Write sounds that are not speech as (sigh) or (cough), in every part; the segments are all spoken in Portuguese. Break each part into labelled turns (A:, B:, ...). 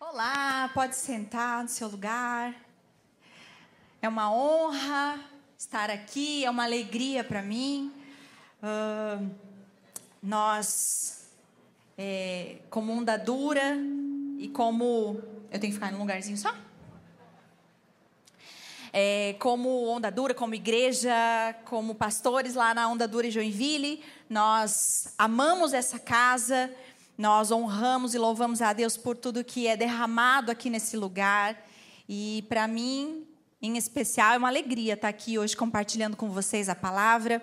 A: Olá, pode sentar no seu lugar. É uma honra estar aqui, é uma alegria para mim. Uh, nós, é, como onda dura e como. Eu tenho que ficar num lugarzinho só? É, como Onda Dura, como igreja, como pastores lá na Onda Dura e Joinville, nós amamos essa casa, nós honramos e louvamos a Deus por tudo que é derramado aqui nesse lugar. E para mim, em especial, é uma alegria estar aqui hoje compartilhando com vocês a palavra.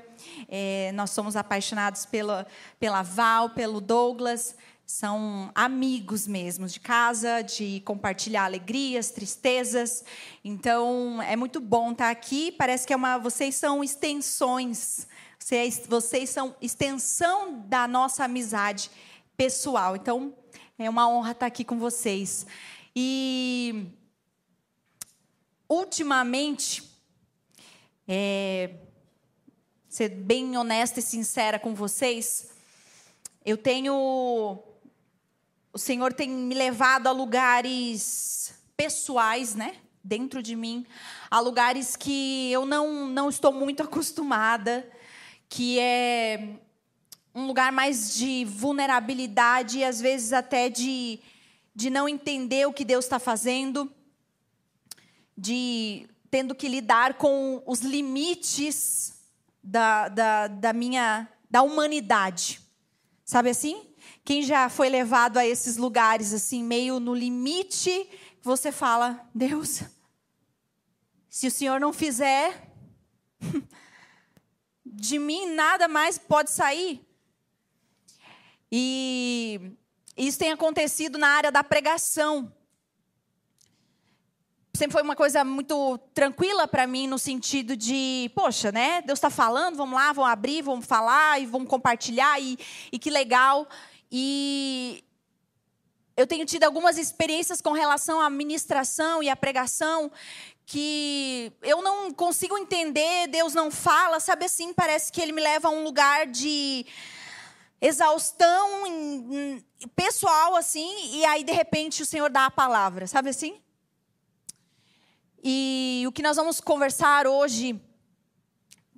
A: É, nós somos apaixonados pela, pela Val, pelo Douglas são amigos mesmo de casa, de compartilhar alegrias, tristezas. Então é muito bom estar aqui. Parece que é uma, vocês são extensões, vocês, vocês são extensão da nossa amizade pessoal. Então é uma honra estar aqui com vocês. E ultimamente, é, ser bem honesta e sincera com vocês, eu tenho o Senhor tem me levado a lugares pessoais, né? Dentro de mim, a lugares que eu não, não estou muito acostumada, que é um lugar mais de vulnerabilidade e às vezes até de, de não entender o que Deus está fazendo, de tendo que lidar com os limites da, da, da minha da humanidade. Sabe assim? Quem já foi levado a esses lugares, assim, meio no limite, você fala: Deus, se o Senhor não fizer, (laughs) de mim nada mais pode sair. E isso tem acontecido na área da pregação. Sempre foi uma coisa muito tranquila para mim, no sentido de, poxa, né? Deus está falando, vamos lá, vamos abrir, vamos falar e vamos compartilhar, e, e que legal. E eu tenho tido algumas experiências com relação à ministração e à pregação que eu não consigo entender, Deus não fala, sabe assim, parece que ele me leva a um lugar de exaustão pessoal assim, e aí de repente o Senhor dá a palavra, sabe assim? E o que nós vamos conversar hoje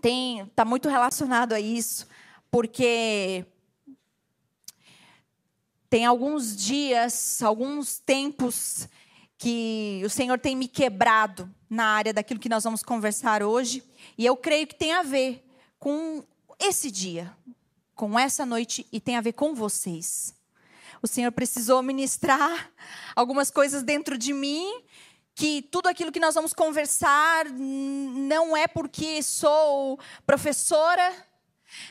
A: tem está muito relacionado a isso, porque tem alguns dias, alguns tempos que o Senhor tem me quebrado na área daquilo que nós vamos conversar hoje, e eu creio que tem a ver com esse dia, com essa noite e tem a ver com vocês. O Senhor precisou ministrar algumas coisas dentro de mim, que tudo aquilo que nós vamos conversar não é porque sou professora,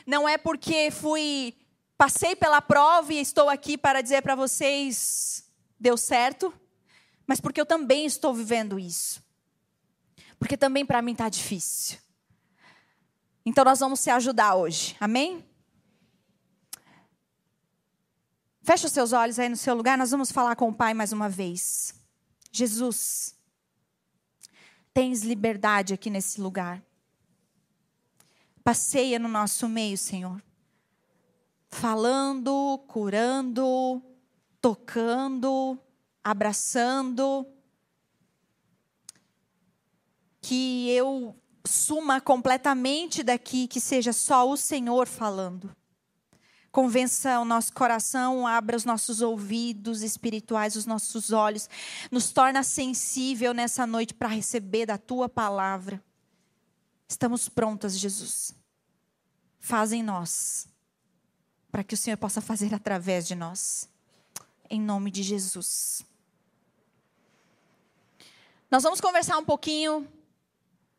A: não é porque fui Passei pela prova e estou aqui para dizer para vocês: deu certo, mas porque eu também estou vivendo isso. Porque também para mim está difícil. Então nós vamos se ajudar hoje, amém? Feche os seus olhos aí no seu lugar, nós vamos falar com o Pai mais uma vez. Jesus, tens liberdade aqui nesse lugar. Passeia no nosso meio, Senhor falando, curando, tocando, abraçando. Que eu suma completamente daqui, que seja só o Senhor falando. Convença o nosso coração, abra os nossos ouvidos espirituais, os nossos olhos, nos torna sensível nessa noite para receber da tua palavra. Estamos prontas, Jesus. Faz em nós para que o Senhor possa fazer através de nós. Em nome de Jesus. Nós vamos conversar um pouquinho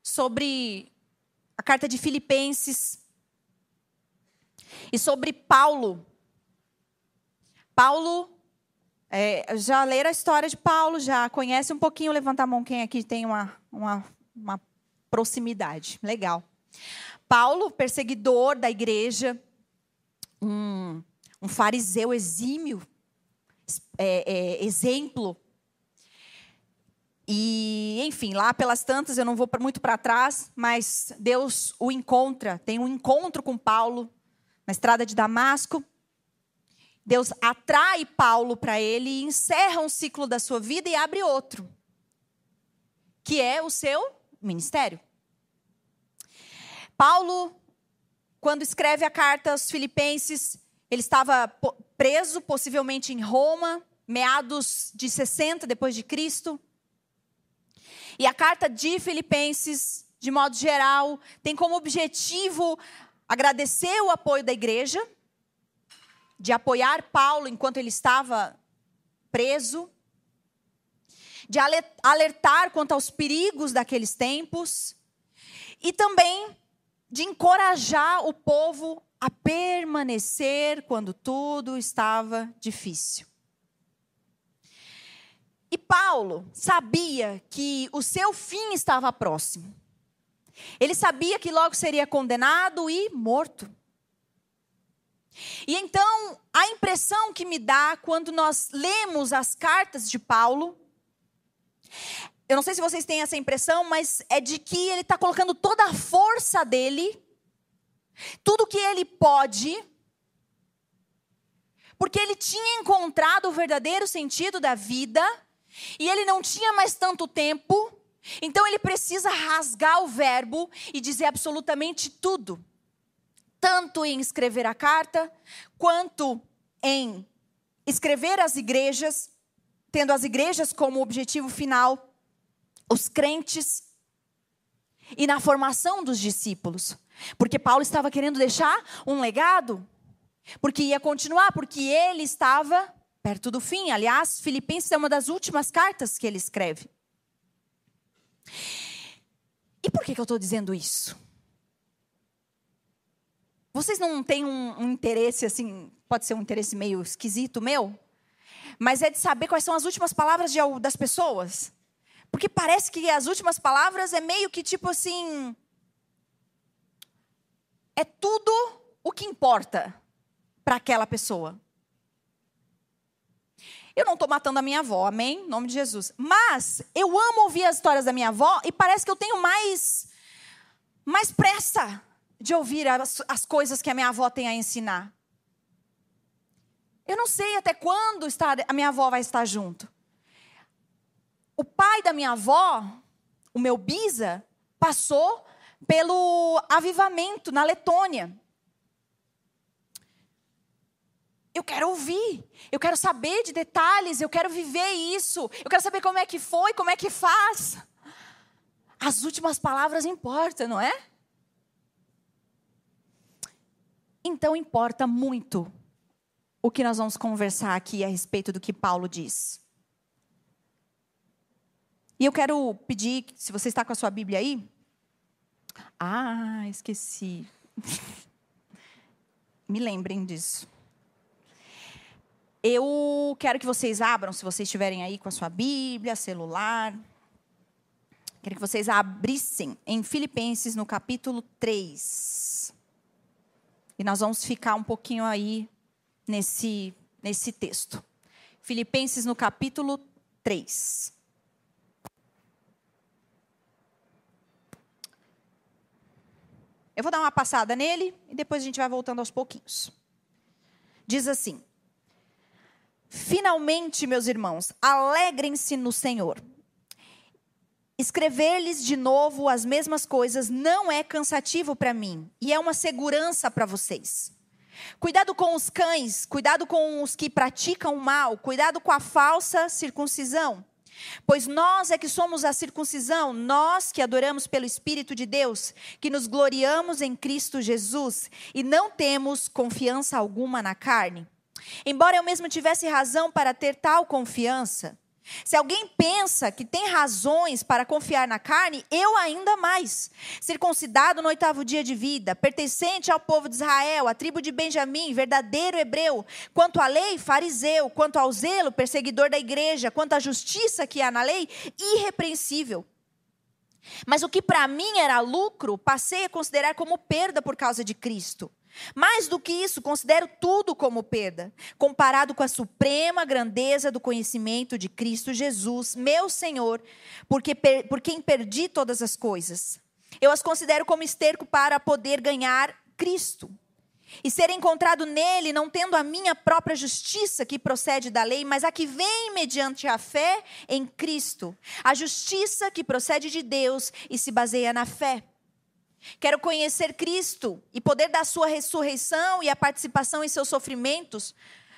A: sobre a carta de Filipenses e sobre Paulo. Paulo, é, já leram a história de Paulo, já conhece um pouquinho, levanta a mão quem aqui tem uma, uma, uma proximidade. Legal. Paulo, perseguidor da igreja, um, um fariseu exímio, é, é, exemplo. E, enfim, lá pelas tantas, eu não vou muito para trás, mas Deus o encontra, tem um encontro com Paulo na estrada de Damasco. Deus atrai Paulo para ele e encerra um ciclo da sua vida e abre outro, que é o seu ministério. Paulo, quando escreve a carta aos Filipenses, ele estava preso, possivelmente em Roma, meados de 60 depois de Cristo. E a carta de Filipenses, de modo geral, tem como objetivo agradecer o apoio da igreja, de apoiar Paulo enquanto ele estava preso, de alertar quanto aos perigos daqueles tempos e também de encorajar o povo a permanecer quando tudo estava difícil. E Paulo sabia que o seu fim estava próximo. Ele sabia que logo seria condenado e morto. E então, a impressão que me dá quando nós lemos as cartas de Paulo, eu não sei se vocês têm essa impressão, mas é de que ele está colocando toda a força dele, tudo que ele pode, porque ele tinha encontrado o verdadeiro sentido da vida e ele não tinha mais tanto tempo, então ele precisa rasgar o verbo e dizer absolutamente tudo tanto em escrever a carta, quanto em escrever as igrejas, tendo as igrejas como objetivo final, os crentes, e na formação dos discípulos. Porque Paulo estava querendo deixar um legado, porque ia continuar, porque ele estava perto do fim. Aliás, Filipenses é uma das últimas cartas que ele escreve. E por que, que eu estou dizendo isso? Vocês não têm um, um, interesse assim, pode ser um interesse meio esquisito meu, mas é de saber quais são as últimas palavras de, das pessoas. Porque parece que as últimas palavras é meio que tipo assim. É tudo o que importa para aquela pessoa. Eu não estou matando a minha avó, amém? Em nome de Jesus. Mas eu amo ouvir as histórias da minha avó e parece que eu tenho mais, mais pressa de ouvir as, as coisas que a minha avó tem a ensinar. Eu não sei até quando está, a minha avó vai estar junto. O pai da minha avó, o meu bisa, passou pelo avivamento na Letônia. Eu quero ouvir, eu quero saber de detalhes, eu quero viver isso, eu quero saber como é que foi, como é que faz. As últimas palavras importam, não é? Então importa muito o que nós vamos conversar aqui a respeito do que Paulo diz. E eu quero pedir, se você está com a sua Bíblia aí. Ah, esqueci. (laughs) Me lembrem disso. Eu quero que vocês abram, se vocês estiverem aí com a sua Bíblia, celular. Quero que vocês abrissem em Filipenses no capítulo 3. E nós vamos ficar um pouquinho aí nesse, nesse texto. Filipenses no capítulo 3. Eu vou dar uma passada nele e depois a gente vai voltando aos pouquinhos. Diz assim: Finalmente, meus irmãos, alegrem-se no Senhor. Escrever-lhes de novo as mesmas coisas não é cansativo para mim e é uma segurança para vocês. Cuidado com os cães, cuidado com os que praticam mal, cuidado com a falsa circuncisão. Pois nós é que somos a circuncisão, nós que adoramos pelo Espírito de Deus, que nos gloriamos em Cristo Jesus e não temos confiança alguma na carne. Embora eu mesmo tivesse razão para ter tal confiança, se alguém pensa que tem razões para confiar na carne, eu ainda mais. Circuncidado no oitavo dia de vida, pertencente ao povo de Israel, à tribo de Benjamim, verdadeiro hebreu. Quanto à lei, fariseu. Quanto ao zelo, perseguidor da igreja. Quanto à justiça que há na lei, irrepreensível. Mas o que para mim era lucro, passei a considerar como perda por causa de Cristo. Mais do que isso, considero tudo como perda, comparado com a suprema grandeza do conhecimento de Cristo Jesus, meu Senhor, porque por quem perdi todas as coisas. Eu as considero como esterco para poder ganhar Cristo e ser encontrado nele, não tendo a minha própria justiça que procede da lei, mas a que vem mediante a fé em Cristo, a justiça que procede de Deus e se baseia na fé. Quero conhecer Cristo e poder da sua ressurreição e a participação em seus sofrimentos,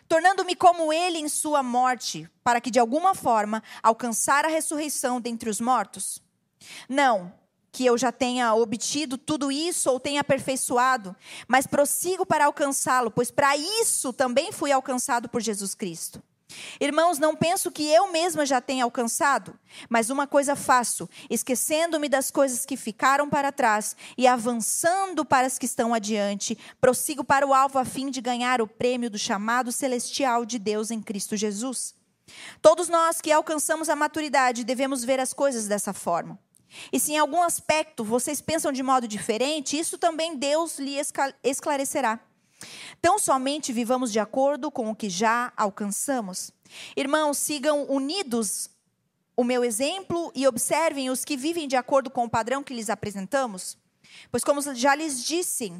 A: tornando-me como ele em sua morte, para que de alguma forma alcançar a ressurreição dentre os mortos. Não, que eu já tenha obtido tudo isso ou tenha aperfeiçoado, mas prossigo para alcançá-lo, pois para isso também fui alcançado por Jesus Cristo. Irmãos, não penso que eu mesma já tenha alcançado, mas uma coisa faço, esquecendo-me das coisas que ficaram para trás e avançando para as que estão adiante, prossigo para o alvo a fim de ganhar o prêmio do chamado celestial de Deus em Cristo Jesus. Todos nós que alcançamos a maturidade devemos ver as coisas dessa forma. E se em algum aspecto vocês pensam de modo diferente, isso também Deus lhe esclarecerá. Tão somente vivamos de acordo com o que já alcançamos. Irmãos, sigam unidos o meu exemplo e observem os que vivem de acordo com o padrão que lhes apresentamos. Pois, como já lhes disse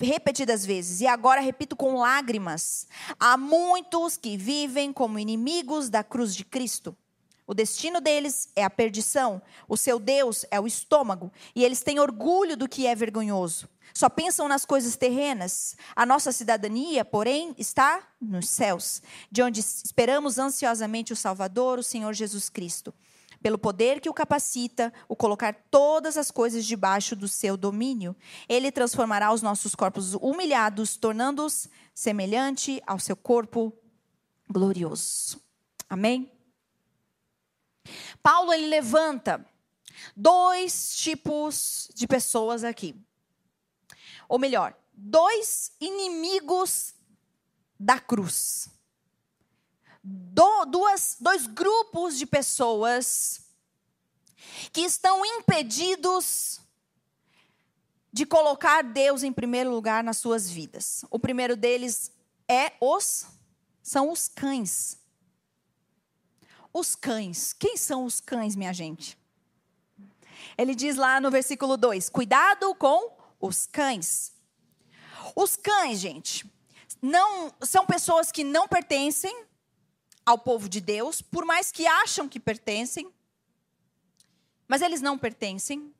A: repetidas vezes, e agora repito com lágrimas, há muitos que vivem como inimigos da cruz de Cristo. O destino deles é a perdição, o seu Deus é o estômago, e eles têm orgulho do que é vergonhoso. Só pensam nas coisas terrenas. A nossa cidadania, porém, está nos céus, de onde esperamos ansiosamente o Salvador, o Senhor Jesus Cristo. Pelo poder que o capacita, o colocar todas as coisas debaixo do seu domínio, ele transformará os nossos corpos humilhados, tornando-os semelhante ao seu corpo glorioso. Amém? Paulo ele levanta dois tipos de pessoas aqui. Ou melhor, dois inimigos da cruz. Do, duas, dois grupos de pessoas que estão impedidos de colocar Deus em primeiro lugar nas suas vidas. O primeiro deles é os são os cães. Os cães. Quem são os cães, minha gente? Ele diz lá no versículo 2: Cuidado com os cães. Os cães, gente, não são pessoas que não pertencem ao povo de Deus, por mais que acham que pertencem, mas eles não pertencem.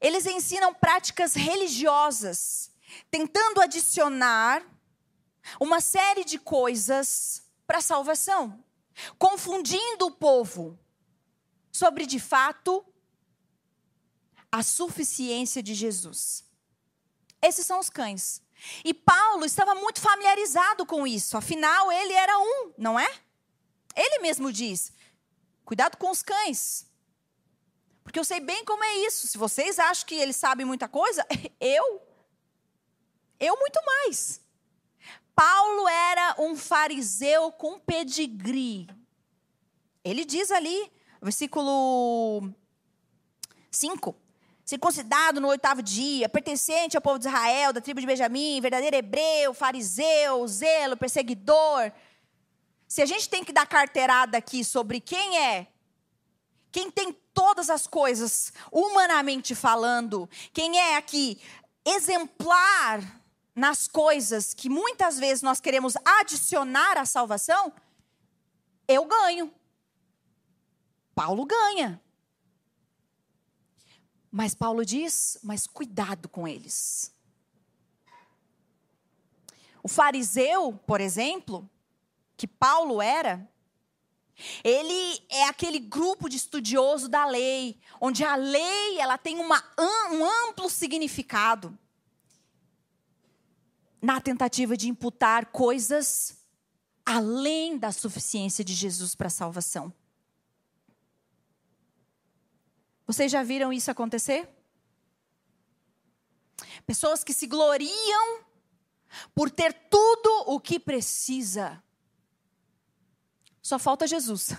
A: Eles ensinam práticas religiosas, tentando adicionar uma série de coisas para a salvação confundindo o povo sobre, de fato, a suficiência de Jesus. Esses são os cães. E Paulo estava muito familiarizado com isso, afinal, ele era um, não é? Ele mesmo diz: cuidado com os cães. Porque eu sei bem como é isso. Se vocês acham que eles sabem muita coisa, (laughs) eu, eu muito mais. Paulo era um fariseu com pedigree. Ele diz ali, versículo 5. Circuncidado no oitavo dia, pertencente ao povo de Israel, da tribo de Benjamim, verdadeiro hebreu, fariseu, zelo, perseguidor. Se a gente tem que dar carteirada aqui sobre quem é, quem tem todas as coisas, humanamente falando, quem é aqui exemplar nas coisas que muitas vezes nós queremos adicionar à salvação, eu ganho. Paulo ganha. Mas Paulo diz: mas cuidado com eles. O fariseu, por exemplo, que Paulo era, ele é aquele grupo de estudioso da lei, onde a lei ela tem uma, um amplo significado na tentativa de imputar coisas além da suficiência de Jesus para a salvação. Vocês já viram isso acontecer? Pessoas que se gloriam por ter tudo o que precisa. Só falta Jesus.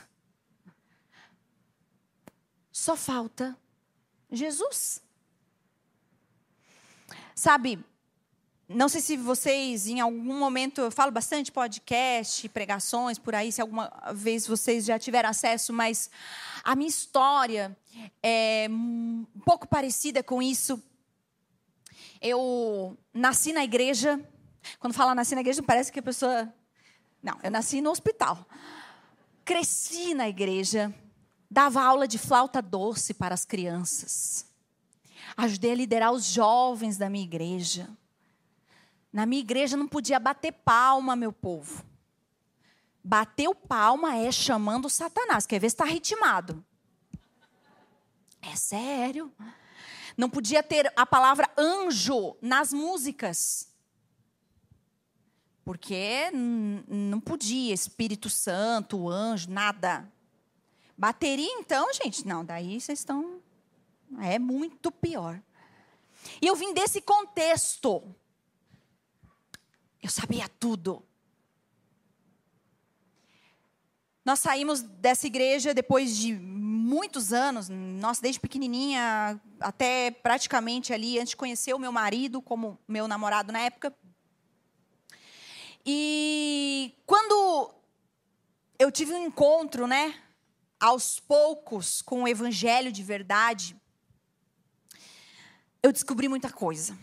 A: Só falta Jesus. Sabe, não sei se vocês, em algum momento, eu falo bastante podcast, pregações por aí, se alguma vez vocês já tiveram acesso, mas a minha história é um pouco parecida com isso. Eu nasci na igreja. Quando fala nasci na igreja, parece que a pessoa. Não, eu nasci no hospital. Cresci na igreja. Dava aula de flauta doce para as crianças. Ajudei a liderar os jovens da minha igreja. Na minha igreja não podia bater palma, meu povo. Bateu palma é chamando Satanás. Quer ver se está ritmado? É sério. Não podia ter a palavra anjo nas músicas. Porque não podia, Espírito Santo, anjo, nada. Bateria, então, gente, não, daí vocês estão. É muito pior. E eu vim desse contexto. Eu sabia tudo. Nós saímos dessa igreja depois de muitos anos, nossa, desde pequenininha até praticamente ali, antes de conhecer o meu marido como meu namorado na época. E quando eu tive um encontro, né, aos poucos com o evangelho de verdade, eu descobri muita coisa.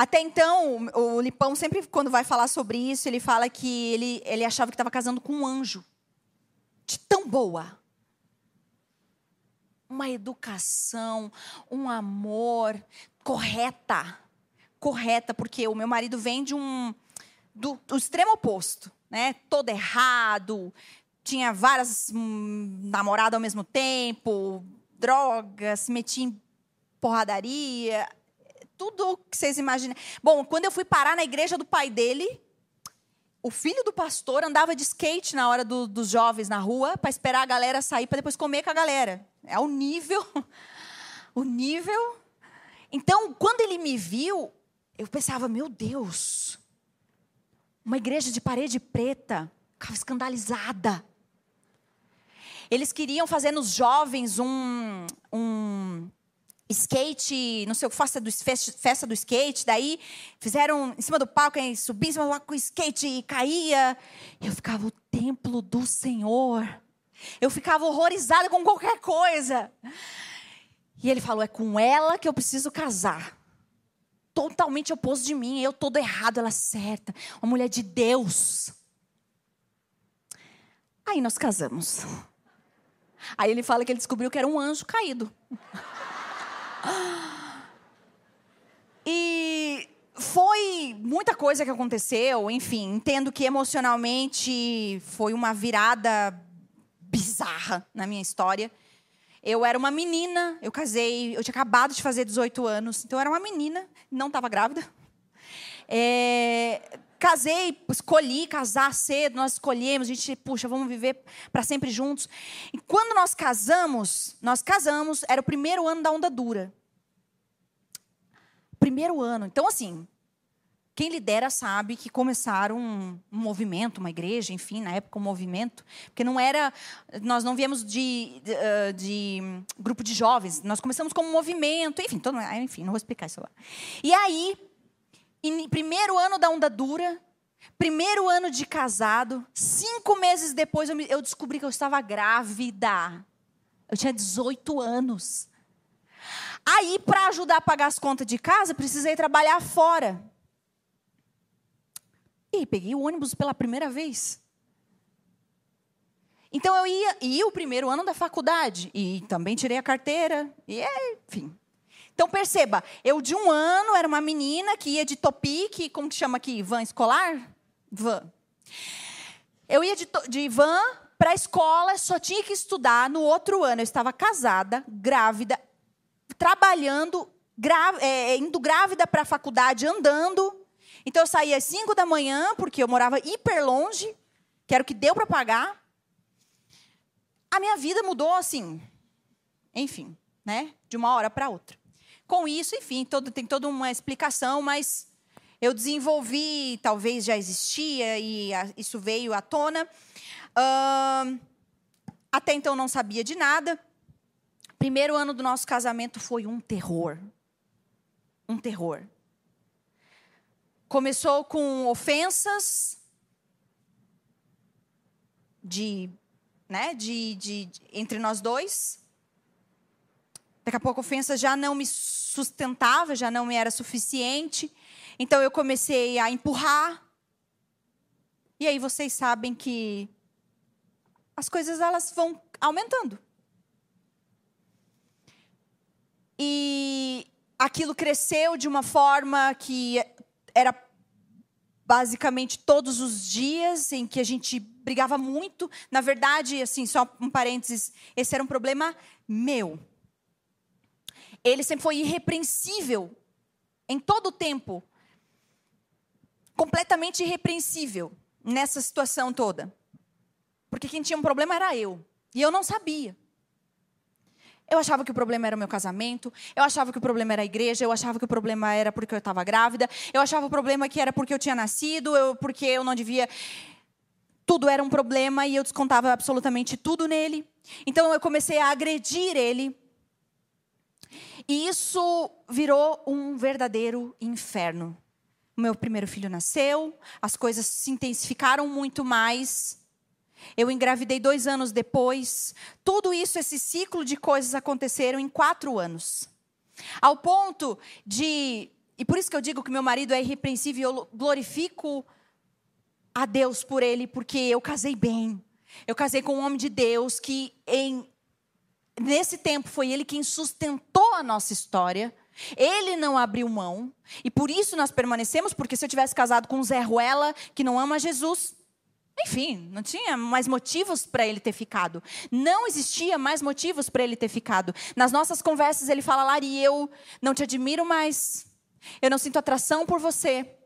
A: Até então, o Lipão sempre, quando vai falar sobre isso, ele fala que ele, ele achava que estava casando com um anjo. De tão boa. Uma educação, um amor correta. Correta, porque o meu marido vem de um. do, do extremo oposto, né? Todo errado, tinha várias hum, namoradas ao mesmo tempo, drogas, se metia em porradaria tudo que vocês imaginam. Bom, quando eu fui parar na igreja do pai dele, o filho do pastor andava de skate na hora do, dos jovens na rua para esperar a galera sair para depois comer com a galera. É o nível, (laughs) o nível. Então, quando ele me viu, eu pensava, meu Deus, uma igreja de parede preta, ficava escandalizada. Eles queriam fazer nos jovens um, um skate, não sei o que, festa do, festa do skate, daí fizeram em cima do palco, aí subia em cima do palco com o skate e caía. Eu ficava o templo do Senhor. Eu ficava horrorizada com qualquer coisa. E ele falou: é com ela que eu preciso casar. Totalmente oposto de mim, eu todo errado, ela certa. Uma mulher de Deus. Aí nós casamos. Aí ele fala que ele descobriu que era um anjo caído. E foi muita coisa que aconteceu, enfim, entendo que emocionalmente foi uma virada bizarra na minha história. Eu era uma menina, eu casei, eu tinha acabado de fazer 18 anos, então eu era uma menina, não estava grávida. É, casei, escolhi casar cedo, nós escolhemos, a gente, puxa, vamos viver para sempre juntos. E quando nós casamos, nós casamos, era o primeiro ano da onda dura. Primeiro ano. Então, assim, quem lidera sabe que começaram um, um, movimento, uma igreja, enfim, na época um movimento, porque não era, nós não viemos de, de, de grupo de jovens, nós começamos como um movimento, enfim, todo, enfim, não vou explicar isso lá. E aí, primeiro ano da onda dura, primeiro ano de casado, cinco meses depois eu, eu descobri que eu estava grávida. Eu tinha 18 anos. Aí, para ajudar a pagar as contas de casa, precisei trabalhar fora. E peguei o ônibus pela primeira vez. Então eu ia, ia o primeiro ano da faculdade e também tirei a carteira e enfim. Então perceba, eu de um ano era uma menina que ia de Topic, como que chama aqui, van escolar, van. Eu ia de, de van para a escola, só tinha que estudar. No outro ano eu estava casada, grávida, trabalhando, é, é, indo grávida para a faculdade, andando. Então eu saía às 5 da manhã, porque eu morava hiper longe, que era o que deu para pagar. A minha vida mudou assim, enfim, né? De uma hora para outra. Com isso, enfim, todo, tem toda uma explicação, mas eu desenvolvi, talvez já existia, e a, isso veio à tona. Uh, até então não sabia de nada. Primeiro ano do nosso casamento foi um terror. Um terror. Começou com ofensas de, né, de, de, de entre nós dois. Daqui a pouco a ofensa já não me sustentava, já não me era suficiente. Então eu comecei a empurrar. E aí vocês sabem que as coisas elas vão aumentando. E aquilo cresceu de uma forma que era basicamente todos os dias em que a gente brigava muito. Na verdade, assim, só um parênteses, esse era um problema meu. Ele sempre foi irrepreensível em todo o tempo. Completamente irrepreensível nessa situação toda. Porque quem tinha um problema era eu. E eu não sabia. Eu achava que o problema era o meu casamento, eu achava que o problema era a igreja, eu achava que o problema era porque eu estava grávida, eu achava o problema que era porque eu tinha nascido, eu, porque eu não devia. Tudo era um problema e eu descontava absolutamente tudo nele. Então eu comecei a agredir ele. E isso virou um verdadeiro inferno. O meu primeiro filho nasceu, as coisas se intensificaram muito mais. Eu engravidei dois anos depois. Tudo isso, esse ciclo de coisas aconteceram em quatro anos. Ao ponto de. E por isso que eu digo que meu marido é irrepreensível, eu glorifico a Deus por ele, porque eu casei bem. Eu casei com um homem de Deus que, em, nesse tempo, foi ele quem sustentou a nossa história. Ele não abriu mão. E por isso nós permanecemos, porque se eu tivesse casado com Zé Ruela, que não ama Jesus, enfim, não tinha mais motivos para ele ter ficado. Não existia mais motivos para ele ter ficado. Nas nossas conversas ele fala, Lari, eu não te admiro mais. Eu não sinto atração por você.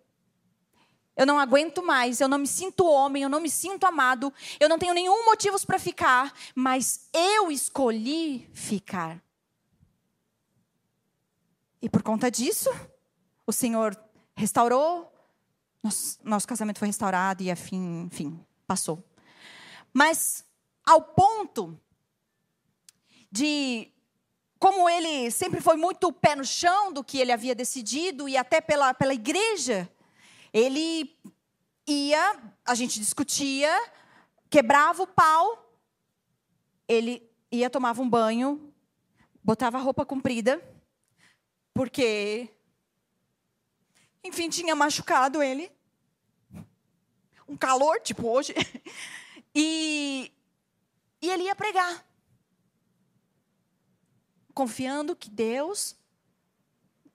A: Eu não aguento mais, eu não me sinto homem, eu não me sinto amado, eu não tenho nenhum motivo para ficar, mas eu escolhi ficar. E por conta disso, o Senhor restaurou nosso, nosso casamento foi restaurado e afim, enfim, passou. Mas ao ponto de como ele sempre foi muito pé no chão do que ele havia decidido e até pela, pela igreja, ele ia, a gente discutia, quebrava o pau, ele ia tomava um banho, botava roupa comprida, porque enfim, tinha machucado ele. Um calor, tipo hoje. (laughs) E, e ele ia pregar. Confiando que Deus,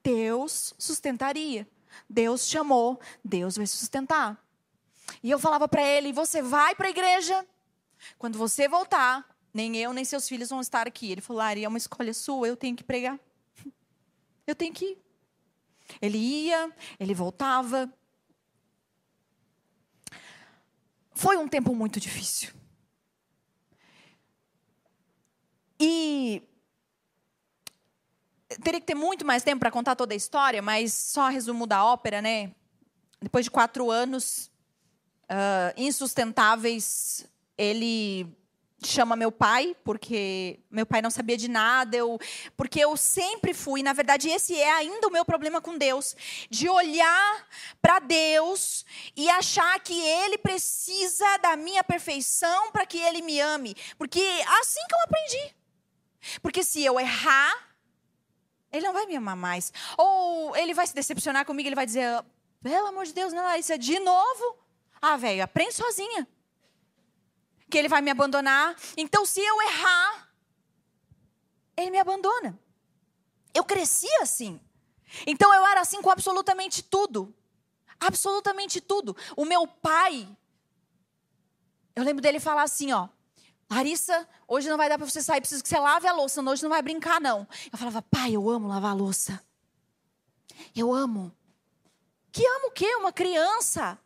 A: Deus sustentaria. Deus chamou, Deus vai sustentar. E eu falava para ele: você vai para a igreja. Quando você voltar, nem eu nem seus filhos vão estar aqui. Ele falou: Ari, é uma escolha sua, eu tenho que pregar. Eu tenho que ir. Ele ia, ele voltava. Foi um tempo muito difícil. E teria que ter muito mais tempo para contar toda a história, mas só resumo da ópera, né? Depois de quatro anos uh, insustentáveis, ele chama meu pai, porque meu pai não sabia de nada, eu, porque eu sempre fui, na verdade, esse é ainda o meu problema com Deus, de olhar para Deus e achar que Ele precisa da minha perfeição para que Ele me ame, porque é assim que eu aprendi. Porque se eu errar, Ele não vai me amar mais, ou Ele vai se decepcionar comigo, Ele vai dizer, pelo amor de Deus, não, isso é de novo. Ah, velho, aprende sozinha que ele vai me abandonar. Então, se eu errar, ele me abandona. Eu cresci assim. Então, eu era assim com absolutamente tudo. Absolutamente tudo. O meu pai, eu lembro dele falar assim: ó, Larissa, hoje não vai dar para você sair, preciso que você lave a louça, hoje não vai brincar, não. Eu falava, pai, eu amo lavar a louça. Eu amo. Que amo o quê? Uma criança.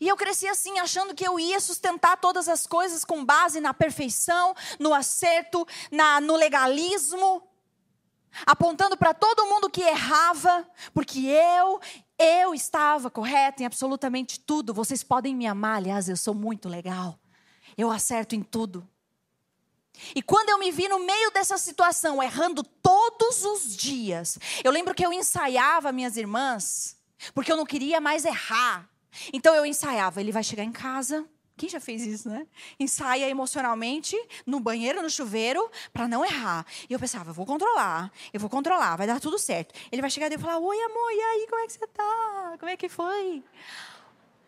A: E eu cresci assim, achando que eu ia sustentar todas as coisas com base na perfeição, no acerto, na, no legalismo, apontando para todo mundo que errava, porque eu, eu estava correta em absolutamente tudo. Vocês podem me amar, aliás, eu sou muito legal. Eu acerto em tudo. E quando eu me vi no meio dessa situação, errando todos os dias, eu lembro que eu ensaiava minhas irmãs, porque eu não queria mais errar. Então eu ensaiava, ele vai chegar em casa, Quem já fez isso, né? Ensaia emocionalmente no banheiro, no chuveiro, para não errar. E eu pensava, eu vou controlar, eu vou controlar, vai dar tudo certo. Ele vai chegar e falar: Oi, amor, e aí, como é que você tá? Como é que foi?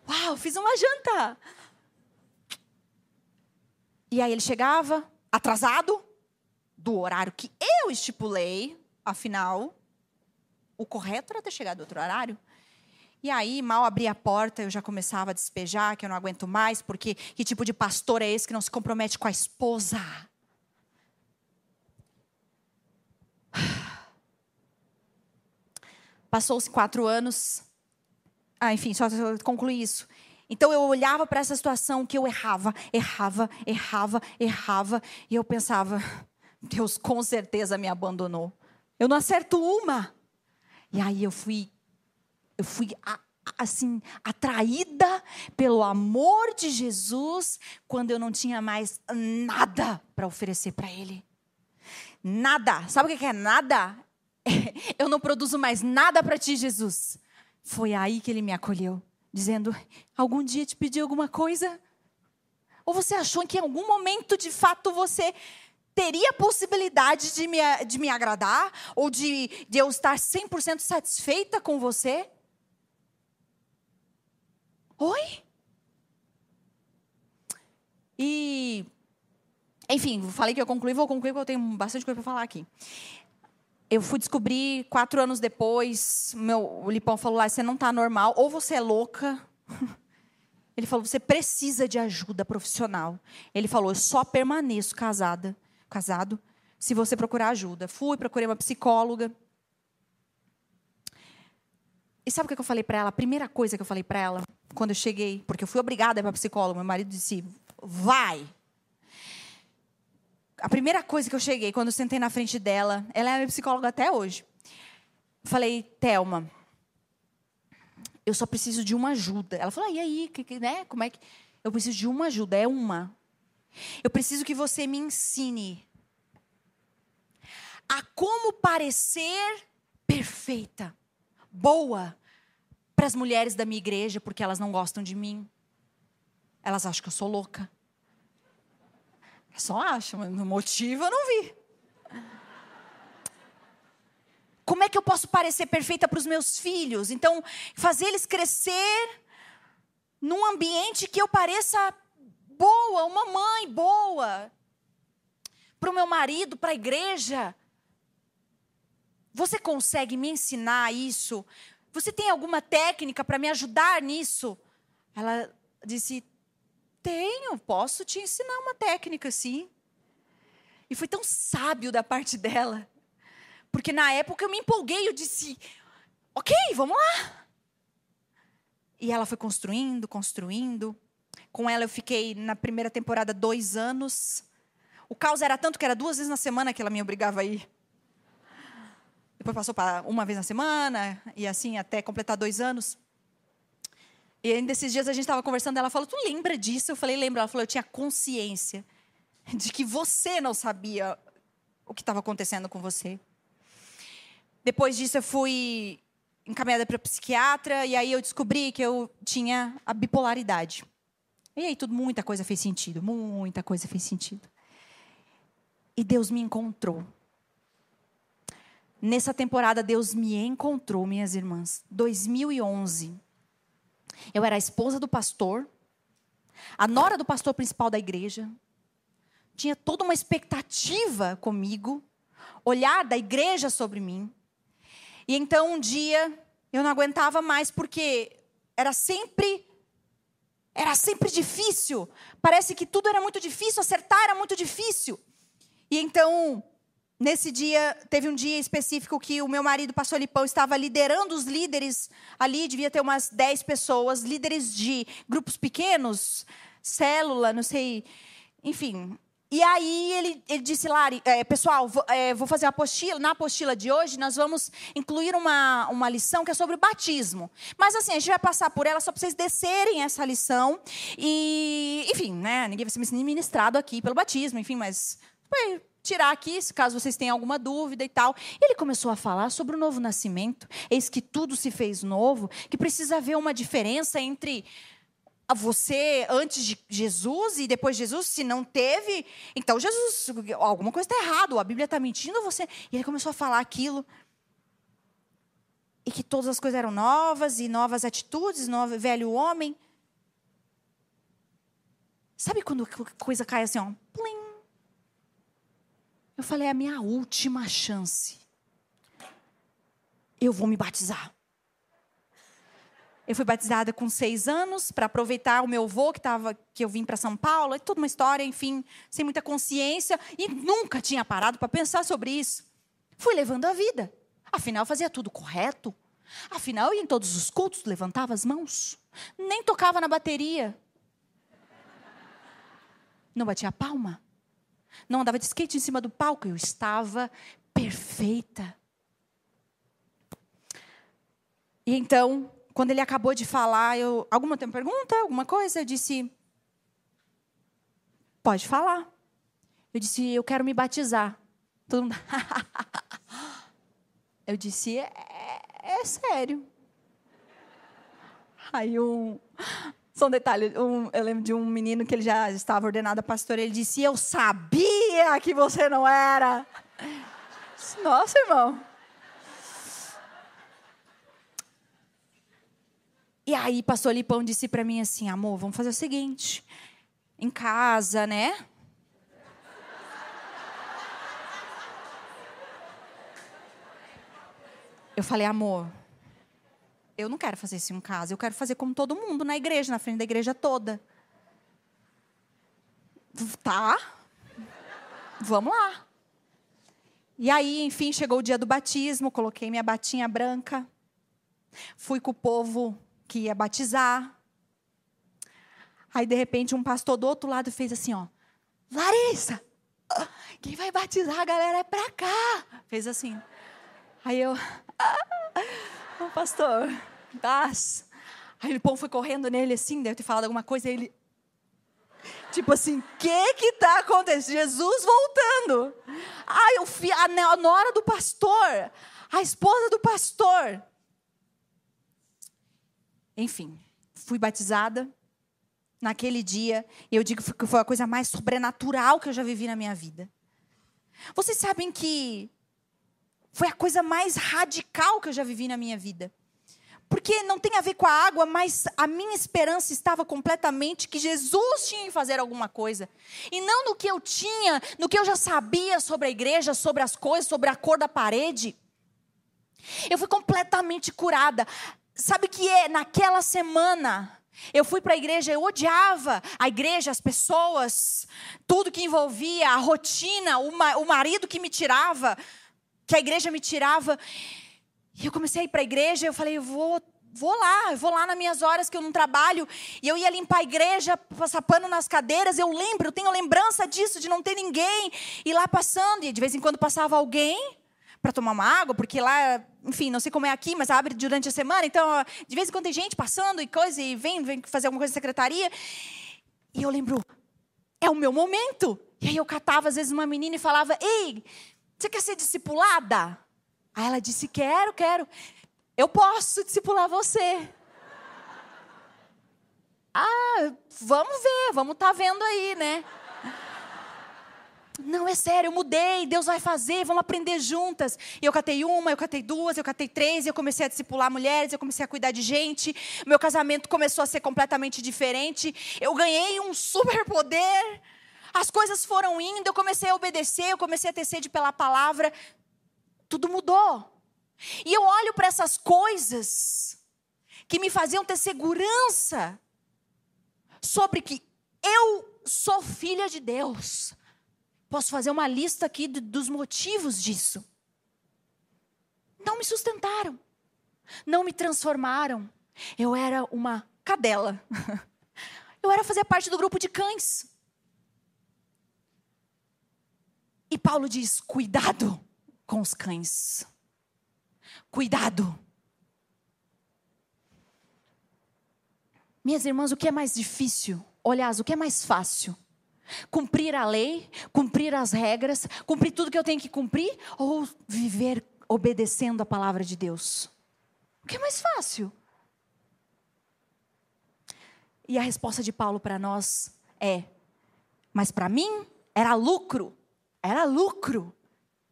A: Uau, fiz uma janta. E aí ele chegava, atrasado, do horário que eu estipulei, afinal, o correto era ter chegado outro horário. E aí, mal abria a porta, eu já começava a despejar, que eu não aguento mais, porque que tipo de pastor é esse que não se compromete com a esposa? (sighs) Passou-se quatro anos. Ah, enfim, só concluir isso. Então eu olhava para essa situação que eu errava, errava, errava, errava, e eu pensava: Deus com certeza me abandonou. Eu não acerto uma. E aí eu fui eu fui assim atraída pelo amor de Jesus quando eu não tinha mais nada para oferecer para ele. Nada. Sabe o que é nada? (laughs) Eu não produzo mais nada para ti, Jesus. Foi aí que ele me acolheu, dizendo: Algum dia te pedi alguma coisa? Ou você achou que em algum momento de fato você teria possibilidade de me, de me agradar? Ou de, de eu estar 100% satisfeita com você? Oi? E, enfim, falei que eu concluí, vou concluir porque eu tenho bastante coisa para falar aqui. Eu fui descobrir quatro anos depois, meu, o Lipão falou lá, você não está normal, ou você é louca. (laughs) Ele falou, você precisa de ajuda profissional. Ele falou, eu só permaneço casada, casado, se você procurar ajuda. Fui, procurei uma psicóloga. E sabe o que eu falei para ela? A primeira coisa que eu falei para ela, quando eu cheguei, porque eu fui obrigada a ir para psicóloga, meu marido disse: vai. A primeira coisa que eu cheguei, quando eu sentei na frente dela, ela é minha psicóloga até hoje. Falei, Thelma, eu só preciso de uma ajuda. Ela falou, ah, e aí, que, que, né? Como é que. Eu preciso de uma ajuda, é uma. Eu preciso que você me ensine a como parecer perfeita boa para as mulheres da minha igreja porque elas não gostam de mim. Elas acham que eu sou louca. Só acham, mas no motivo eu não vi. Como é que eu posso parecer perfeita para os meus filhos? Então, fazer eles crescer num ambiente que eu pareça boa, uma mãe boa. Para o meu marido, para a igreja. Você consegue me ensinar isso? Você tem alguma técnica para me ajudar nisso? Ela disse: Tenho, posso te ensinar uma técnica, sim. E foi tão sábio da parte (laughs) dela. Porque na época eu me empolguei, eu disse: Ok, vamos lá. E ela foi construindo, construindo. Com ela eu fiquei na primeira temporada dois anos. O caos era tanto que era duas vezes na semana que ela me obrigava a ir. Depois passou para uma vez na semana, e assim até completar dois anos. E ainda esses dias a gente estava conversando, ela falou: Tu lembra disso? Eu falei: Lembro. Ela falou: Eu tinha consciência de que você não sabia o que estava acontecendo com você. Depois disso, eu fui encaminhada para psiquiatra, e aí eu descobri que eu tinha a bipolaridade. E aí tudo, muita coisa fez sentido, muita coisa fez sentido. E Deus me encontrou. Nessa temporada, Deus me encontrou, minhas irmãs. 2011. Eu era a esposa do pastor, a nora do pastor principal da igreja. Tinha toda uma expectativa comigo, olhar da igreja sobre mim. E então um dia eu não aguentava mais porque era sempre era sempre difícil. Parece que tudo era muito difícil, acertar era muito difícil. E então Nesse dia, teve um dia específico que o meu marido, pastor Lipão, estava liderando os líderes ali, devia ter umas 10 pessoas, líderes de grupos pequenos, célula, não sei, enfim. E aí ele, ele disse, Lari, é, pessoal, vou, é, vou, fazer uma apostila. Na apostila de hoje, nós vamos incluir uma, uma lição que é sobre o batismo. Mas assim, a gente vai passar por ela só para vocês descerem essa lição. E, enfim, né? Ninguém vai ser ministrado aqui pelo batismo, enfim, mas tirar aqui, caso vocês tenham alguma dúvida e tal. E ele começou a falar sobre o novo nascimento. Eis que tudo se fez novo, que precisa haver uma diferença entre você antes de Jesus e depois de Jesus, se não teve, então Jesus, alguma coisa está errada, a Bíblia está mentindo você. E ele começou a falar aquilo. E que todas as coisas eram novas, e novas atitudes, novo, velho homem. Sabe quando a coisa cai assim, ó? Plim. Eu falei, é a minha última chance. Eu vou me batizar. Eu fui batizada com seis anos para aproveitar o meu avô que tava, que eu vim para São Paulo, é toda uma história, enfim, sem muita consciência e nunca tinha parado para pensar sobre isso. Fui levando a vida. Afinal, fazia tudo correto. Afinal, ia em todos os cultos, levantava as mãos, nem tocava na bateria, não batia palma, não andava de skate em cima do palco. Eu estava perfeita. E então, quando ele acabou de falar, eu, alguma pergunta, alguma coisa? Eu disse, pode falar. Eu disse, eu quero me batizar. Todo mundo, (laughs) eu disse, é, é sério. Aí um, só um detalhe, um, eu lembro de um menino que ele já estava ordenado a pastor, ele disse, eu sabia que você não era. Nossa, irmão. E aí, pastor Lipão disse para mim assim: amor, vamos fazer o seguinte. Em casa, né? Eu falei, amor, eu não quero fazer isso em casa, eu quero fazer como todo mundo na igreja, na frente da igreja toda. Tá? Vamos lá. E aí, enfim, chegou o dia do batismo, coloquei minha batinha branca, fui com o povo que ia batizar. Aí, de repente, um pastor do outro lado fez assim, ó. Larissa, quem vai batizar a galera é pra cá. Fez assim. Aí eu, o pastor, das. Aí o povo foi correndo nele assim, deve ter falado alguma coisa, e ele, Tipo assim, o que que tá acontecendo? Jesus voltando. Ai, o fi, a nora do pastor, a esposa do pastor. Enfim, fui batizada naquele dia, e eu digo que foi a coisa mais sobrenatural que eu já vivi na minha vida. Vocês sabem que foi a coisa mais radical que eu já vivi na minha vida. Porque não tem a ver com a água, mas a minha esperança estava completamente que Jesus tinha que fazer alguma coisa. E não no que eu tinha, no que eu já sabia sobre a igreja, sobre as coisas, sobre a cor da parede. Eu fui completamente curada. Sabe que é naquela semana eu fui para a igreja, eu odiava a igreja, as pessoas, tudo que envolvia, a rotina, o, o marido que me tirava, que a igreja me tirava. E eu comecei a ir para a igreja, eu falei, eu vou, vou lá, eu vou lá nas minhas horas que eu não trabalho. E eu ia limpar a igreja, passar pano nas cadeiras. Eu lembro, eu tenho lembrança disso, de não ter ninguém. E lá passando, e de vez em quando passava alguém para tomar uma água, porque lá, enfim, não sei como é aqui, mas abre durante a semana, então de vez em quando tem gente passando e coisa, e vem, vem fazer alguma coisa na secretaria. E eu lembro, é o meu momento. E aí eu catava às vezes uma menina e falava: Ei, você quer ser discipulada? Aí ela disse: Quero, quero. Eu posso discipular você. Ah, vamos ver, vamos estar tá vendo aí, né? Não, é sério, eu mudei, Deus vai fazer, vamos aprender juntas. E eu catei uma, eu catei duas, eu catei três, eu comecei a discipular mulheres, eu comecei a cuidar de gente. Meu casamento começou a ser completamente diferente. Eu ganhei um superpoder. As coisas foram indo, eu comecei a obedecer, eu comecei a ter sede pela palavra. Tudo mudou. E eu olho para essas coisas que me faziam ter segurança sobre que eu sou filha de Deus. Posso fazer uma lista aqui dos motivos disso. Não me sustentaram. Não me transformaram. Eu era uma cadela. (laughs) Eu era fazer parte do grupo de cães. E Paulo diz: cuidado com os cães. Cuidado. Minhas irmãs, o que é mais difícil? Aliás, o que é mais fácil? Cumprir a lei, cumprir as regras, cumprir tudo que eu tenho que cumprir ou viver obedecendo a palavra de Deus? O que é mais fácil? E a resposta de Paulo para nós é: mas para mim era lucro, era lucro.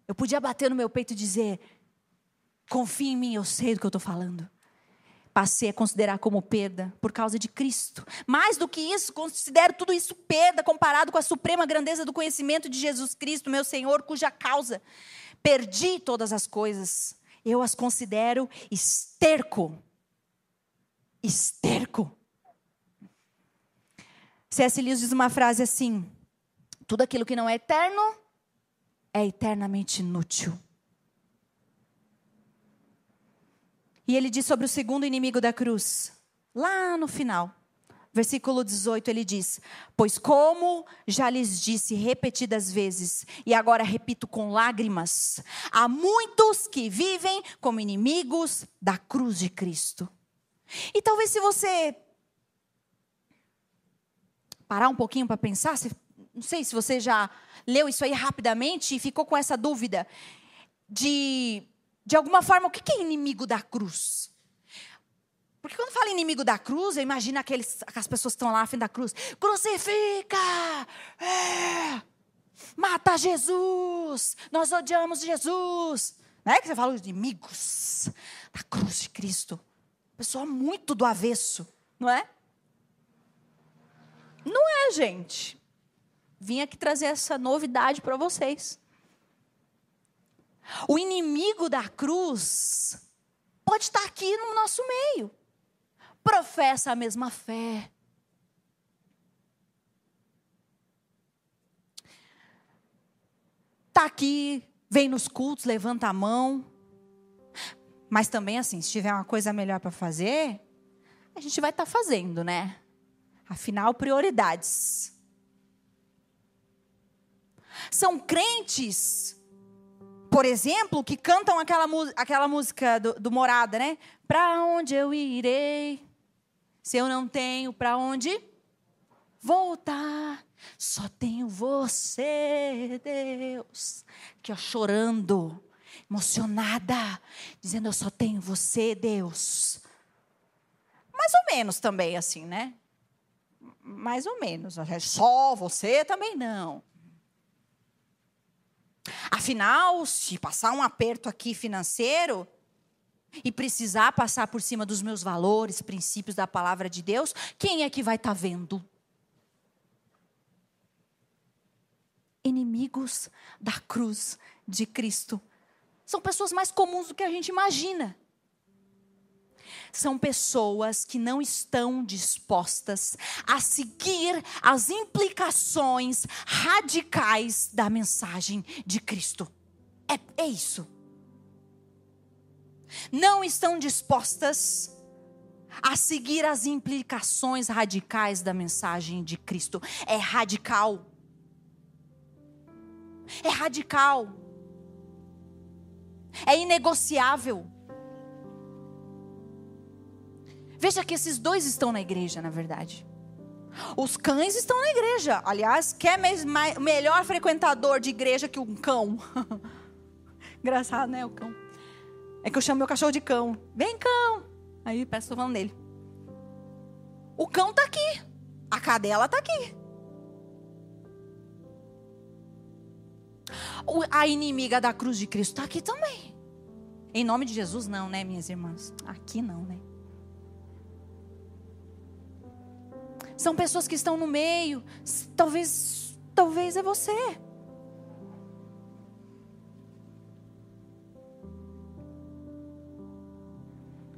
A: Eu podia bater no meu peito e dizer: confia em mim, eu sei do que eu estou falando. Passei a considerar como perda por causa de Cristo. Mais do que isso, considero tudo isso perda comparado com a suprema grandeza do conhecimento de Jesus Cristo, meu Senhor, cuja causa perdi todas as coisas. Eu as considero esterco. Esterco. C.S. Lewis diz uma frase assim: tudo aquilo que não é eterno é eternamente inútil. E ele diz sobre o segundo inimigo da cruz, lá no final. Versículo 18, ele diz: Pois, como já lhes disse repetidas vezes, e agora repito com lágrimas, há muitos que vivem como inimigos da cruz de Cristo. E talvez, se você parar um pouquinho para pensar, não sei se você já leu isso aí rapidamente e ficou com essa dúvida de de alguma forma, o que é inimigo da cruz? Porque quando fala inimigo da cruz, eu imagino aqueles, aquelas pessoas que estão lá na frente da cruz. Crucifica! É, mata Jesus! Nós odiamos Jesus! Não é que você fala os inimigos da cruz de Cristo. Pessoa muito do avesso, não é? Não é, gente. Vim aqui trazer essa novidade para vocês. O inimigo da cruz pode estar aqui no nosso meio. Professa a mesma fé. Está aqui, vem nos cultos, levanta a mão. Mas também, assim, se tiver uma coisa melhor para fazer, a gente vai estar tá fazendo, né? Afinal, prioridades. São crentes por exemplo, que cantam aquela, aquela música do, do Morada, né? Para onde eu irei se eu não tenho para onde voltar? Só tenho você, Deus. Aqui, ó, chorando, emocionada, dizendo: Eu só tenho você, Deus. Mais ou menos também, assim, né? Mais ou menos. Só você também não. Afinal, se passar um aperto aqui financeiro e precisar passar por cima dos meus valores, princípios da palavra de Deus, quem é que vai estar tá vendo? Inimigos da cruz de Cristo. São pessoas mais comuns do que a gente imagina são pessoas que não estão dispostas a seguir as implicações radicais da mensagem de Cristo. É, é isso. Não estão dispostas a seguir as implicações radicais da mensagem de Cristo. É radical. É radical. É inegociável. Veja que esses dois estão na igreja, na verdade. Os cães estão na igreja. Aliás, quer mais, melhor frequentador de igreja que um cão? (laughs) Engraçado, né? O cão. É que eu chamo meu cachorro de cão. Vem, cão. Aí peço falando nele. O cão está aqui. A cadela está aqui. A inimiga da cruz de Cristo está aqui também. Em nome de Jesus, não, né, minhas irmãs? Aqui não, né? São pessoas que estão no meio. Talvez, talvez é você.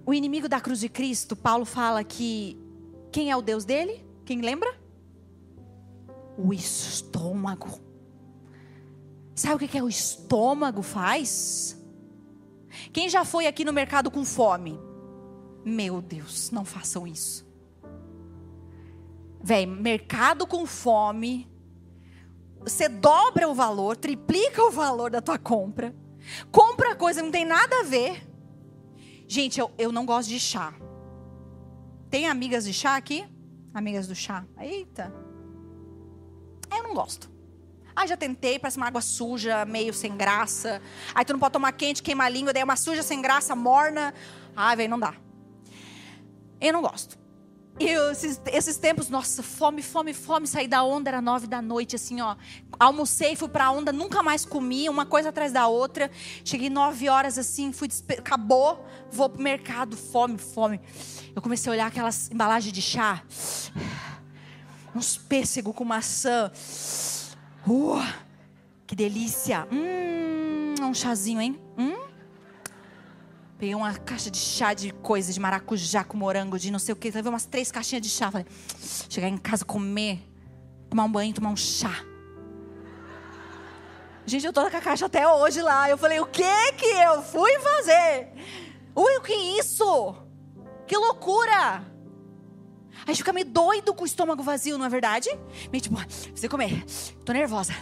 A: O inimigo da cruz de Cristo, Paulo fala que quem é o Deus dele? Quem lembra? O estômago. Sabe o que, é o estômago faz? Quem já foi aqui no mercado com fome? Meu Deus, não façam isso. Vem, mercado com fome. Você dobra o valor, triplica o valor da tua compra. Compra coisa que não tem nada a ver. Gente, eu, eu não gosto de chá. Tem amigas de chá aqui? Amigas do chá? Eita. Eu não gosto. Ah, já tentei, parece uma água suja, meio sem graça. Aí tu não pode tomar quente, queima a língua, daí é uma suja sem graça, morna. Ai, velho, não dá. Eu não gosto. E esses, esses tempos, nossa, fome, fome, fome. Saí da onda, era nove da noite, assim, ó. Almocei, fui pra onda, nunca mais comi, uma coisa atrás da outra. Cheguei nove horas, assim, fui, acabou, vou pro mercado, fome, fome. Eu comecei a olhar aquelas embalagens de chá. Uns pêssego com maçã. Uh, que delícia. Hum, um chazinho, hein? Peguei uma caixa de chá de coisa, de maracujá com morango, de não sei o que. Levei umas três caixinhas de chá. Falei, chegar em casa, comer, tomar um banho, tomar um chá. Gente, eu tô com a caixa até hoje lá. Eu falei, o que que eu fui fazer? Ui, o que é isso? Que loucura! A gente fica meio doido com o estômago vazio, não é verdade? Meio tipo, preciso comer. Tô nervosa.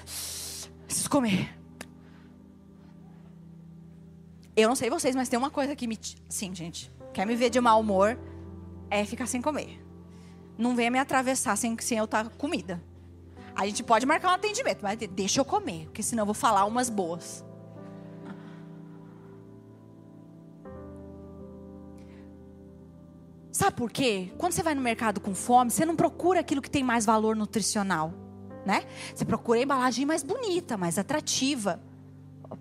A: Preciso comer. Eu não sei vocês, mas tem uma coisa que me. Sim, gente. Quer me ver de mau humor? É ficar sem comer. Não venha me atravessar sem, sem eu estar tá comida. A gente pode marcar um atendimento, mas deixa eu comer, porque senão eu vou falar umas boas. Sabe por quê? Quando você vai no mercado com fome, você não procura aquilo que tem mais valor nutricional, né? Você procura a embalagem mais bonita, mais atrativa.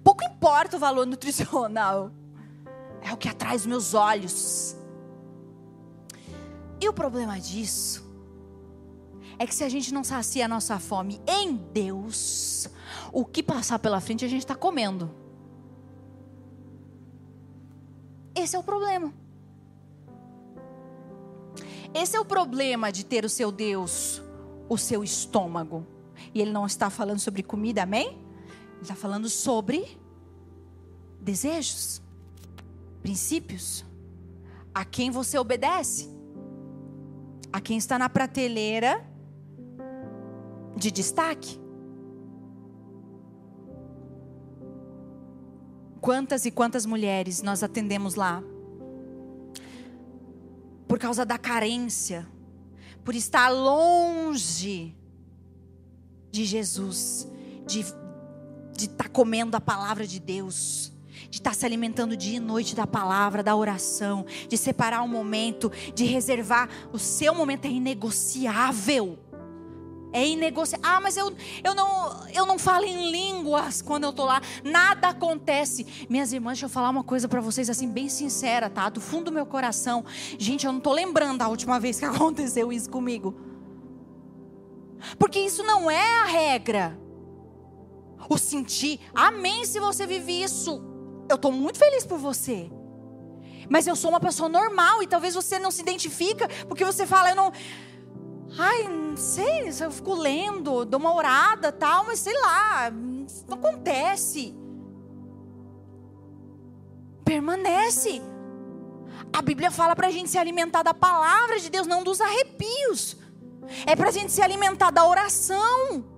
A: Pouco importa o valor nutricional. É o que atrai os meus olhos. E o problema disso é que se a gente não sacia a nossa fome em Deus, o que passar pela frente a gente está comendo. Esse é o problema. Esse é o problema de ter o seu Deus, o seu estômago. E ele não está falando sobre comida, amém? Está falando sobre desejos, princípios, a quem você obedece, a quem está na prateleira de destaque. Quantas e quantas mulheres nós atendemos lá? Por causa da carência, por estar longe de Jesus, de de estar tá comendo a palavra de Deus, de estar tá se alimentando dia e noite da palavra, da oração, de separar um momento, de reservar o seu momento é inegociável. É inegociável. Ah, mas eu, eu, não, eu não falo em línguas quando eu estou lá. Nada acontece. Minhas irmãs, deixa eu falar uma coisa para vocês, assim, bem sincera, tá? Do fundo do meu coração. Gente, eu não estou lembrando da última vez que (laughs) aconteceu isso comigo. Porque isso não é a regra o sentir. Amém se você vive isso. Eu estou muito feliz por você. Mas eu sou uma pessoa normal e talvez você não se identifica porque você fala, eu não. Ai, não sei, eu fico lendo, dou uma orada tal, mas sei lá, não acontece. Permanece. A Bíblia fala para a gente se alimentar da palavra de Deus, não dos arrepios. É para a gente se alimentar da oração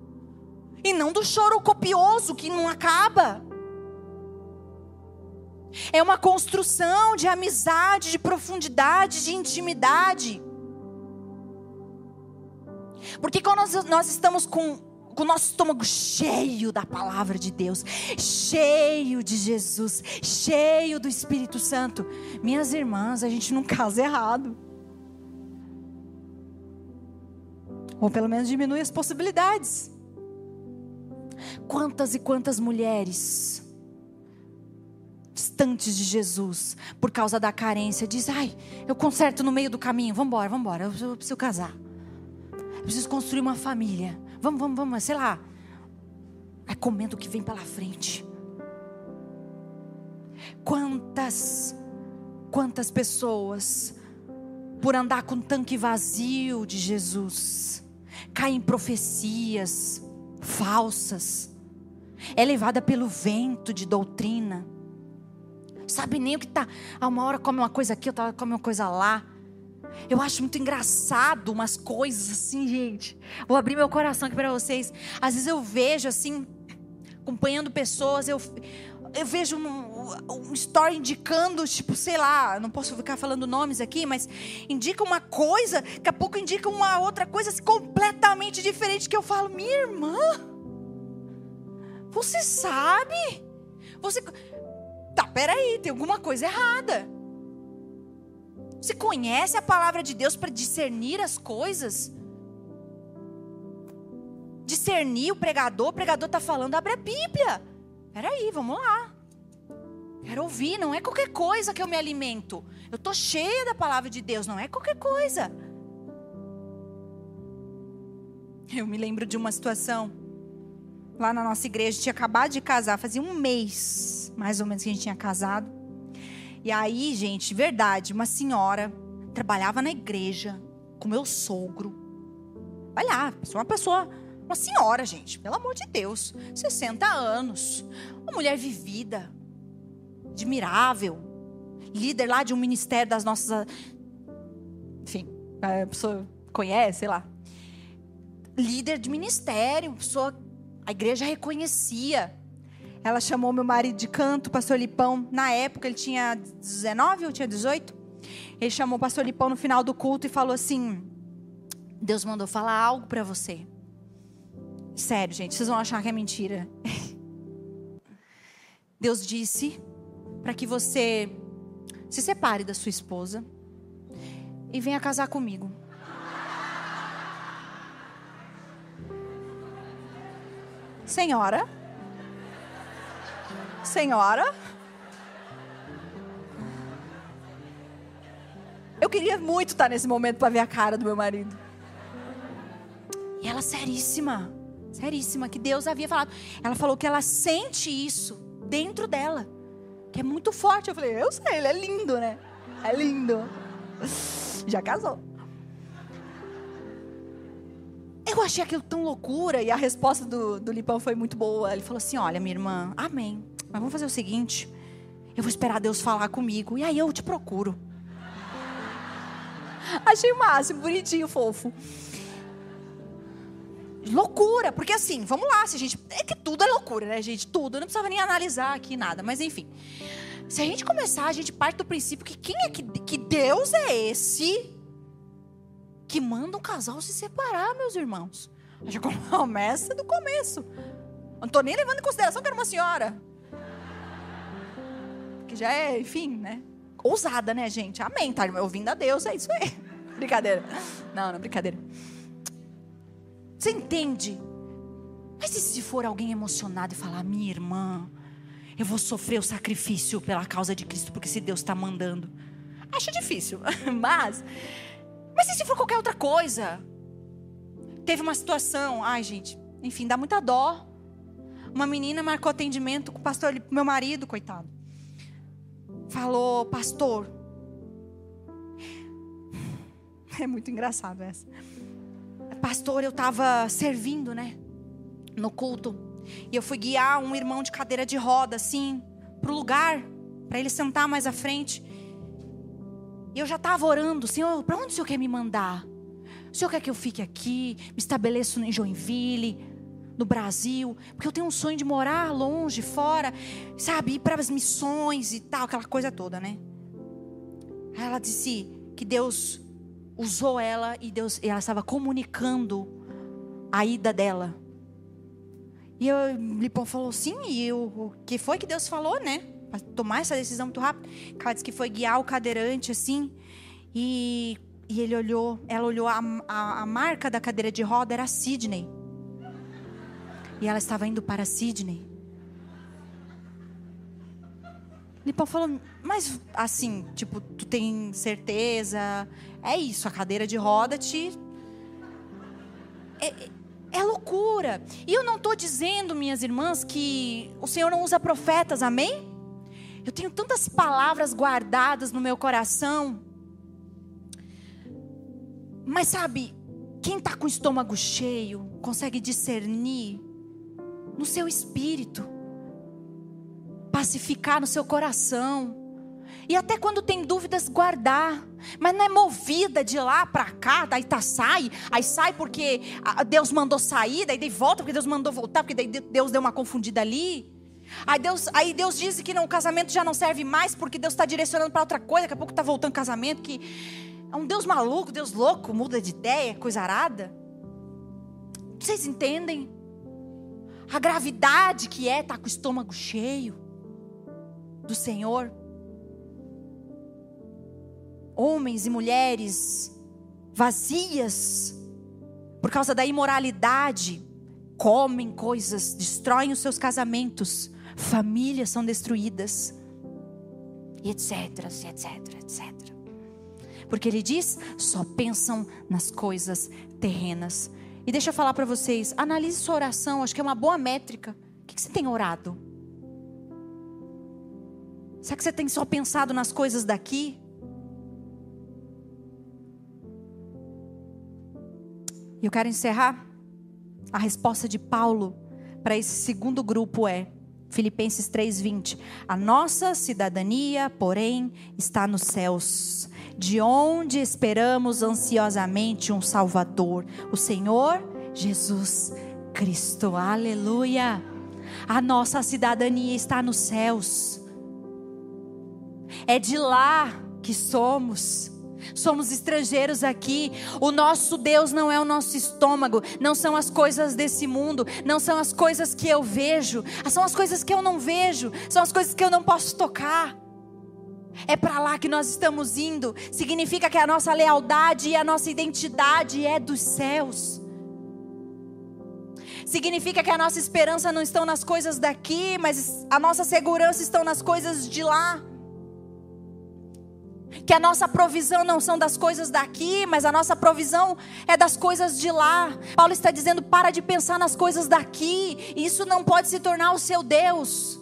A: e não do choro copioso que não acaba. É uma construção de amizade, de profundidade, de intimidade. Porque quando nós, nós estamos com, com o nosso estômago cheio da palavra de Deus, cheio de Jesus, cheio do Espírito Santo, minhas irmãs, a gente não casa errado. Ou pelo menos diminui as possibilidades. Quantas e quantas mulheres distantes de Jesus por causa da carência diz: "Ai, eu conserto no meio do caminho, vamos embora, vamos embora, eu, eu preciso casar. Eu preciso construir uma família. Vamos, vamos, vamos, sei lá. Vai comendo o que vem pela frente. Quantas quantas pessoas por andar com tanque vazio de Jesus caem em profecias, falsas, é levada pelo vento de doutrina, sabe nem o que está. Ah, uma hora come uma coisa aqui, outra hora come uma coisa lá. Eu acho muito engraçado umas coisas assim, gente. Vou abrir meu coração aqui para vocês. Às vezes eu vejo assim, acompanhando pessoas, eu, eu vejo um, um story indicando, tipo, sei lá, não posso ficar falando nomes aqui, mas indica uma coisa, daqui a pouco indica uma outra coisa assim, completamente diferente que eu falo, minha irmã. Você sabe? Você. Tá, peraí, tem alguma coisa errada. Você conhece a palavra de Deus para discernir as coisas? Discernir o pregador, o pregador está falando, abre a Bíblia. Peraí, vamos lá. Quero ouvir, não é qualquer coisa que eu me alimento. Eu estou cheia da palavra de Deus, não é qualquer coisa. Eu me lembro de uma situação lá na nossa igreja, tinha acabado de casar, fazia um mês, mais ou menos, que a gente tinha casado. E aí, gente, verdade, uma senhora trabalhava na igreja com meu sogro. Vai lá, uma pessoa, uma senhora, gente, pelo amor de Deus, 60 anos, uma mulher vivida, admirável, líder lá de um ministério das nossas. Enfim, a pessoa conhece, sei lá. Líder de ministério, pessoa. A igreja reconhecia. Ela chamou meu marido de canto, pastor Lipão. Na época ele tinha 19 ou tinha 18. Ele chamou o pastor Lipão no final do culto e falou assim: Deus mandou falar algo para você. Sério, gente, vocês vão achar que é mentira. (laughs) Deus disse para que você se separe da sua esposa e venha casar comigo. Senhora? Senhora? Eu queria muito estar nesse momento para ver a cara do meu marido. E ela seríssima, seríssima, que Deus havia falado. Ela falou que ela sente isso dentro dela que é muito forte. Eu falei, eu sei, ele é lindo, né? É lindo. Já casou. Eu achei aquilo tão loucura e a resposta do, do Lipão foi muito boa. Ele falou assim: Olha, minha irmã, amém. Mas vamos fazer o seguinte: eu vou esperar Deus falar comigo e aí eu te procuro. Achei o máximo, bonitinho, fofo. Loucura, porque assim, vamos lá, se a gente. É que tudo é loucura, né, gente? Tudo. Eu não precisava nem analisar aqui nada, mas enfim. Se a gente começar, a gente parte do princípio que quem é que, que Deus é esse que manda um casal se separar, meus irmãos. A gente (laughs) começa do começo. Não estou nem levando em consideração que era uma senhora. Que já é, enfim, né? Ousada, né, gente? Amém. Tá ouvindo a Deus, é isso aí. (laughs) brincadeira. Não, não, brincadeira. Você entende? Mas e se for alguém emocionado e falar, minha irmã, eu vou sofrer o sacrifício pela causa de Cristo, porque se Deus está mandando. Acho difícil, (laughs) mas. Mas e se for qualquer outra coisa? Teve uma situação, ai gente, enfim, dá muita dó. Uma menina marcou atendimento com o pastor, meu marido, coitado. Falou, pastor. É muito engraçado essa. Pastor, eu estava servindo, né? No culto. E eu fui guiar um irmão de cadeira de roda, assim, para o lugar, para ele sentar mais à frente. E eu já estava orando, Senhor, para onde o Senhor quer me mandar? O Senhor quer que eu fique aqui, me estabeleça em Joinville, no Brasil? Porque eu tenho um sonho de morar longe, fora, sabe, ir para as missões e tal, aquela coisa toda, né? Aí ela disse que Deus usou ela e Deus, ela estava comunicando a ida dela. E eu, Lipão falou, sim, e o que foi que Deus falou, né? Para tomar essa decisão muito rápido. Ela disse que foi guiar o cadeirante, assim, e, e ele olhou, ela olhou, a, a, a marca da cadeira de roda era Sidney. E ela estava indo para Sidney. Lipão falou, mas assim, tipo, tu tem certeza? É isso, a cadeira de roda te. É, é loucura. E eu não estou dizendo, minhas irmãs, que o Senhor não usa profetas, amém? Eu tenho tantas palavras guardadas no meu coração. Mas sabe, quem está com o estômago cheio consegue discernir no seu espírito pacificar no seu coração. E até quando tem dúvidas, guardar. Mas não é movida de lá para cá, daí tá sai, aí sai porque Deus mandou sair, daí volta porque Deus mandou voltar, porque daí Deus deu uma confundida ali. Aí Deus, aí Deus diz que não, o casamento já não serve mais porque Deus está direcionando para outra coisa, daqui a pouco está voltando casamento, que é um Deus maluco, Deus louco, muda de ideia, coisa arada. Vocês entendem? A gravidade que é estar tá com o estômago cheio do Senhor. Homens e mulheres vazias por causa da imoralidade, comem coisas, destroem os seus casamentos, famílias são destruídas, etc, etc, etc. Porque ele diz: só pensam nas coisas terrenas. E deixa eu falar para vocês, analise sua oração, acho que é uma boa métrica. O que você tem orado? Será que você tem só pensado nas coisas daqui? E eu quero encerrar. A resposta de Paulo para esse segundo grupo é Filipenses 3:20. A nossa cidadania, porém, está nos céus, de onde esperamos ansiosamente um Salvador, o Senhor Jesus Cristo. Aleluia. A nossa cidadania está nos céus. É de lá que somos. Somos estrangeiros aqui. O nosso Deus não é o nosso estômago, não são as coisas desse mundo, não são as coisas que eu vejo, são as coisas que eu não vejo, são as coisas que eu não posso tocar. É para lá que nós estamos indo. Significa que a nossa lealdade e a nossa identidade é dos céus. Significa que a nossa esperança não estão nas coisas daqui, mas a nossa segurança estão nas coisas de lá que a nossa provisão não são das coisas daqui, mas a nossa provisão é das coisas de lá. Paulo está dizendo: para de pensar nas coisas daqui, isso não pode se tornar o seu Deus.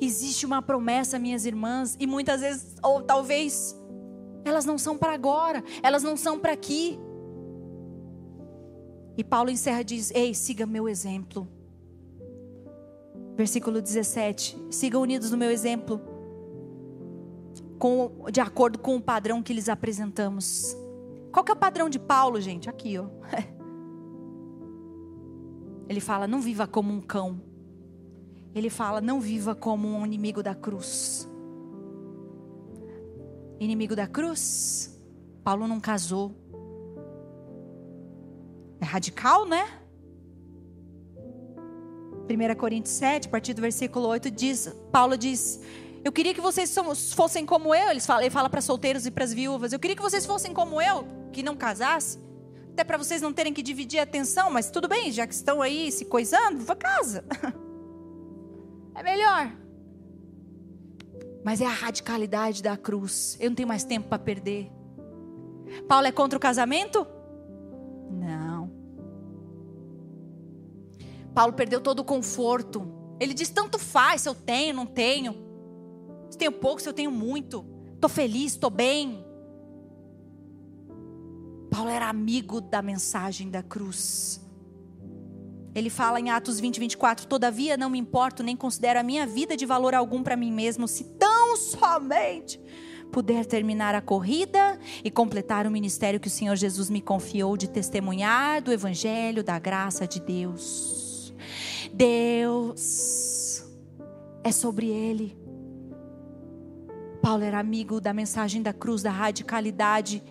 A: Existe uma promessa, minhas irmãs, e muitas vezes, ou talvez, elas não são para agora, elas não são para aqui. E Paulo encerra e diz: Ei, siga meu exemplo. Versículo 17: Siga unidos no meu exemplo com, de acordo com o padrão que lhes apresentamos. Qual que é o padrão de Paulo, gente? Aqui, ó. (laughs) Ele fala: não viva como um cão. Ele fala: não viva como um inimigo da cruz. Inimigo da cruz? Paulo não casou. É radical, né? 1 Coríntios 7, a partir do versículo 8, diz, Paulo diz: eu queria que vocês fossem como eu. Ele fala, para solteiros e para as viúvas. Eu queria que vocês fossem como eu, que não casasse. Até para vocês não terem que dividir a atenção, mas tudo bem, já que estão aí se coisando, vá casa. (laughs) É melhor. Mas é a radicalidade da cruz. Eu não tenho mais tempo para perder. Paulo é contra o casamento? Não. Paulo perdeu todo o conforto. Ele diz: tanto faz se eu tenho, não tenho. Se tenho pouco, se eu tenho muito. Estou feliz, estou bem. Paulo era amigo da mensagem da cruz. Ele fala em Atos 20, 24: Todavia não me importo, nem considero a minha vida de valor algum para mim mesmo, se tão somente puder terminar a corrida e completar o ministério que o Senhor Jesus me confiou de testemunhar do Evangelho da graça de Deus. Deus é sobre ele. Paulo era amigo da mensagem da cruz, da radicalidade.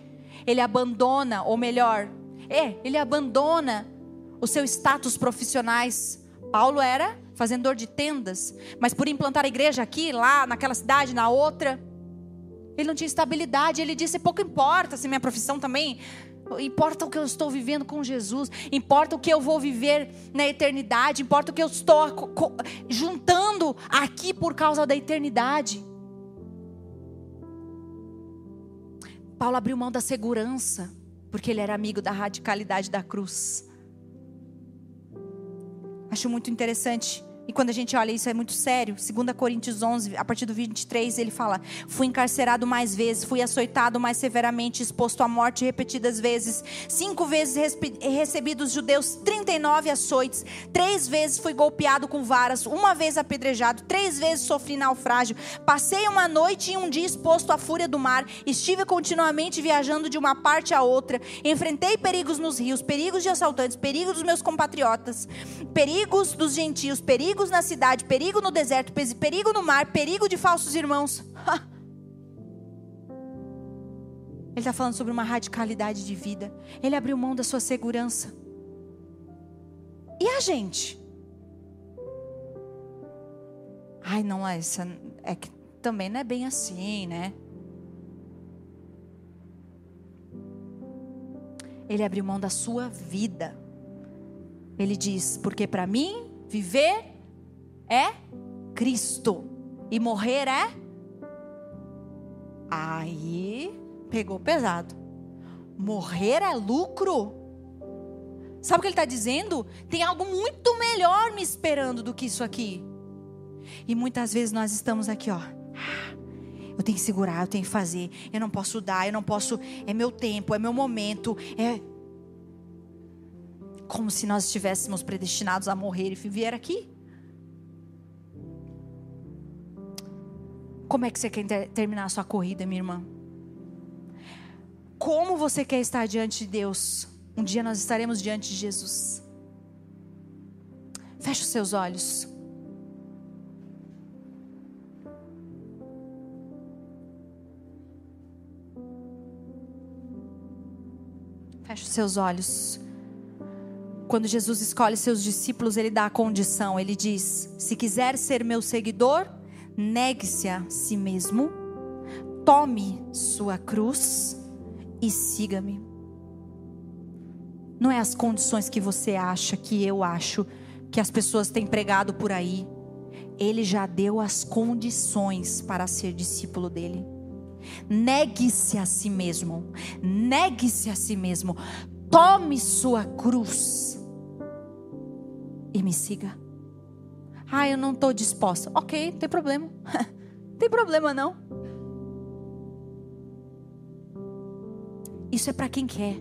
A: Ele abandona, ou melhor, é, ele abandona os seus status profissionais. Paulo era fazendor de tendas, mas por implantar a igreja aqui, lá, naquela cidade, na outra, ele não tinha estabilidade. Ele disse: pouco importa se minha profissão também. Importa o que eu estou vivendo com Jesus, importa o que eu vou viver na eternidade, importa o que eu estou juntando aqui por causa da eternidade. Paulo abriu mão da segurança, porque ele era amigo da radicalidade da cruz. Acho muito interessante e quando a gente olha isso é muito sério. 2 Coríntios 11, a partir do 23, ele fala: Fui encarcerado mais vezes, fui açoitado mais severamente, exposto à morte repetidas vezes. Cinco vezes recebi dos judeus 39 açoites. Três vezes fui golpeado com varas. Uma vez apedrejado. Três vezes sofri naufrágio. Passei uma noite e um dia exposto à fúria do mar. Estive continuamente viajando de uma parte a outra. Enfrentei perigos nos rios, perigos de assaltantes, perigos dos meus compatriotas, perigos dos gentios, perigos perigos na cidade, perigo no deserto, perigo no mar, perigo de falsos irmãos. Ele está falando sobre uma radicalidade de vida. Ele abriu mão da sua segurança. E a gente? Ai, não, essa é que também não é bem assim, né? Ele abriu mão da sua vida. Ele diz: porque para mim viver é Cristo e morrer é. Aí pegou pesado. Morrer é lucro? Sabe o que ele está dizendo? Tem algo muito melhor me esperando do que isso aqui. E muitas vezes nós estamos aqui, ó. Eu tenho que segurar, eu tenho que fazer. Eu não posso dar, eu não posso. É meu tempo, é meu momento. É como se nós estivéssemos predestinados a morrer e viver aqui. Como é que você quer ter, terminar a sua corrida, minha irmã? Como você quer estar diante de Deus? Um dia nós estaremos diante de Jesus. Feche os seus olhos. Feche os seus olhos. Quando Jesus escolhe seus discípulos, ele dá a condição. Ele diz: Se quiser ser meu seguidor, negue-se a si mesmo, tome sua cruz e siga-me. Não é as condições que você acha, que eu acho, que as pessoas têm pregado por aí. Ele já deu as condições para ser discípulo dele. Negue-se a si mesmo. Negue-se a si mesmo. Tome sua cruz e me siga. Ah, eu não estou disposta. Ok, não tem problema. não (laughs) tem problema não. Isso é para quem quer.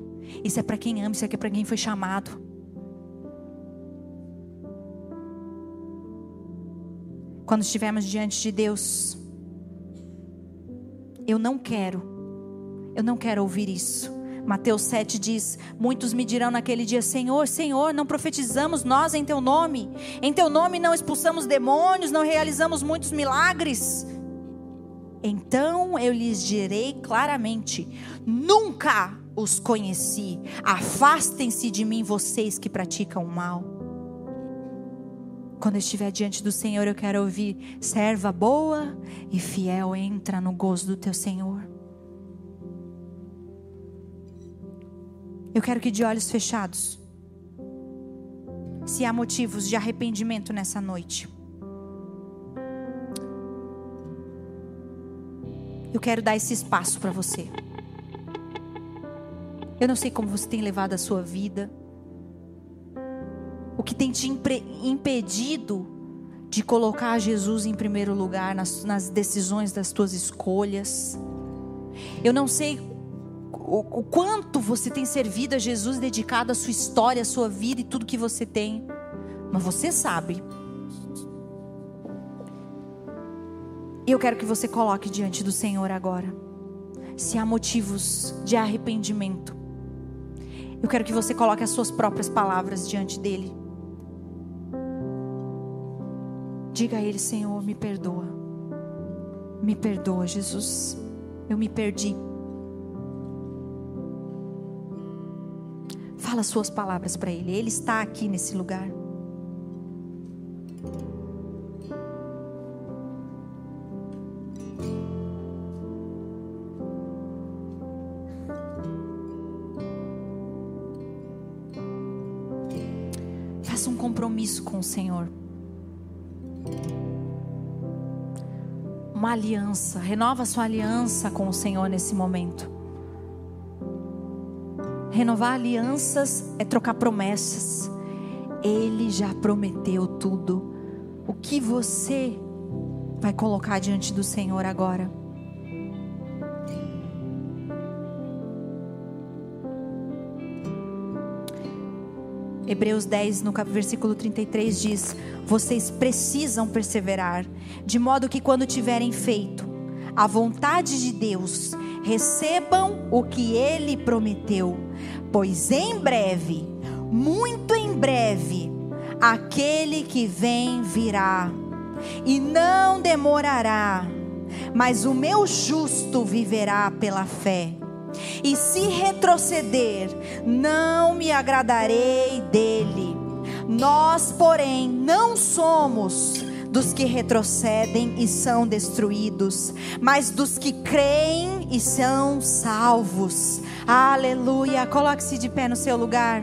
A: Isso é para quem ama. Isso é para quem foi chamado. Quando estivermos diante de Deus, eu não quero, eu não quero ouvir isso. Mateus 7 diz: Muitos me dirão naquele dia: Senhor, Senhor, não profetizamos nós em teu nome, em teu nome não expulsamos demônios, não realizamos muitos milagres. Então eu lhes direi claramente: Nunca os conheci, afastem-se de mim, vocês que praticam o mal. Quando eu estiver diante do Senhor, eu quero ouvir: serva boa e fiel, entra no gozo do teu Senhor. Eu quero que de olhos fechados, se há motivos de arrependimento nessa noite, eu quero dar esse espaço para você. Eu não sei como você tem levado a sua vida o que tem te impedido de colocar Jesus em primeiro lugar nas, nas decisões das tuas escolhas. Eu não sei o, o, quanto você tem servido a Jesus, dedicado a sua história, a sua vida e tudo que você tem, mas você sabe. E eu quero que você coloque diante do Senhor agora, se há motivos de arrependimento. Eu quero que você coloque as suas próprias palavras diante dele. Diga a Ele, Senhor, me perdoa. Me perdoa, Jesus. Eu me perdi. Fala suas palavras para Ele. Ele está aqui nesse lugar. Faça um compromisso com o Senhor. uma aliança. Renova sua aliança com o Senhor nesse momento. Renovar alianças é trocar promessas. Ele já prometeu tudo. O que você vai colocar diante do Senhor agora? Hebreus 10, no versículo 33 diz: Vocês precisam perseverar, de modo que quando tiverem feito a vontade de Deus, recebam o que ele prometeu, pois em breve, muito em breve, aquele que vem virá, e não demorará, mas o meu justo viverá pela fé. E se retroceder, não me agradarei dele. Nós, porém, não somos dos que retrocedem e são destruídos, mas dos que creem e são salvos. Aleluia. Coloque-se de pé no seu lugar.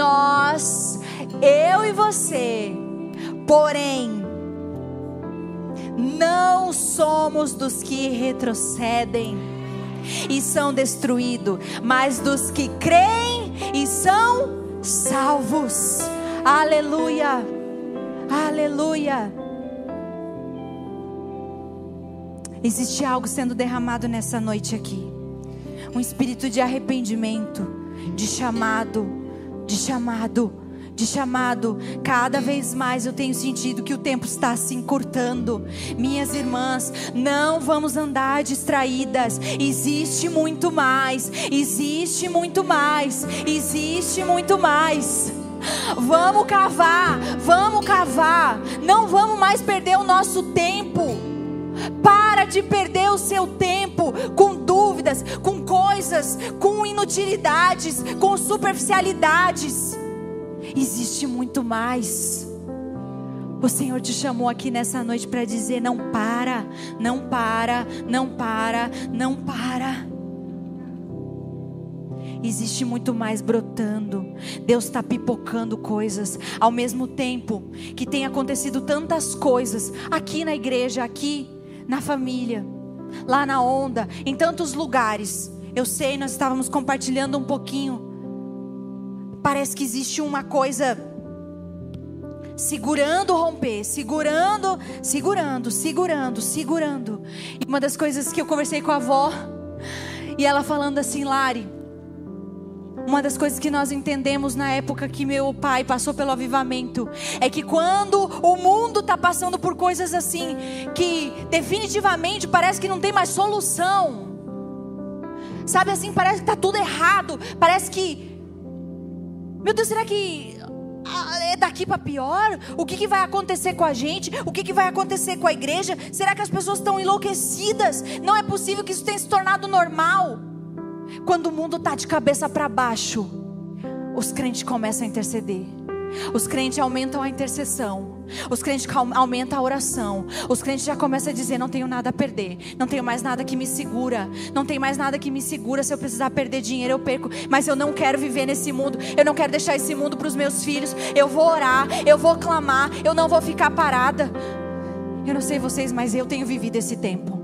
A: nós, eu e você, porém, não somos dos que retrocedem e são destruídos, mas dos que creem e são salvos. Aleluia, aleluia. Existe algo sendo derramado nessa noite aqui, um espírito de arrependimento, de chamado de chamado, de chamado. Cada vez mais eu tenho sentido que o tempo está se encurtando. Minhas irmãs, não vamos andar distraídas. Existe muito mais, existe muito mais, existe muito mais. Vamos cavar, vamos cavar. Não vamos mais perder o nosso tempo. Para de perder o seu tempo com dúvidas, com coisas, com inutilidades, com superficialidades. Existe muito mais. O Senhor te chamou aqui nessa noite para dizer: não para, não para, não para, não para. Existe muito mais brotando. Deus está pipocando coisas. Ao mesmo tempo que tem acontecido tantas coisas aqui na igreja, aqui na família, lá na onda, em tantos lugares. Eu sei, nós estávamos compartilhando um pouquinho. Parece que existe uma coisa segurando romper, segurando, segurando, segurando, segurando. E uma das coisas que eu conversei com a avó, e ela falando assim, Lari, uma das coisas que nós entendemos na época que meu pai passou pelo avivamento é que quando o mundo está passando por coisas assim, que definitivamente parece que não tem mais solução, sabe assim, parece que está tudo errado, parece que, meu Deus, será que ah, é daqui para pior? O que, que, vai acontecer com a gente? O que, que vai acontecer com a igreja? Será que as pessoas estão enlouquecidas? Não é possível que isso tenha se tornado normal. Quando o mundo está de cabeça para baixo, os crentes começam a interceder. Os crentes aumentam a intercessão. Os crentes aumentam a oração. Os crentes já começam a dizer: Não tenho nada a perder. Não tenho mais nada que me segura. Não tem mais nada que me segura. Se eu precisar perder dinheiro, eu perco. Mas eu não quero viver nesse mundo. Eu não quero deixar esse mundo para os meus filhos. Eu vou orar. Eu vou clamar. Eu não vou ficar parada. Eu não sei vocês, mas eu tenho vivido esse tempo.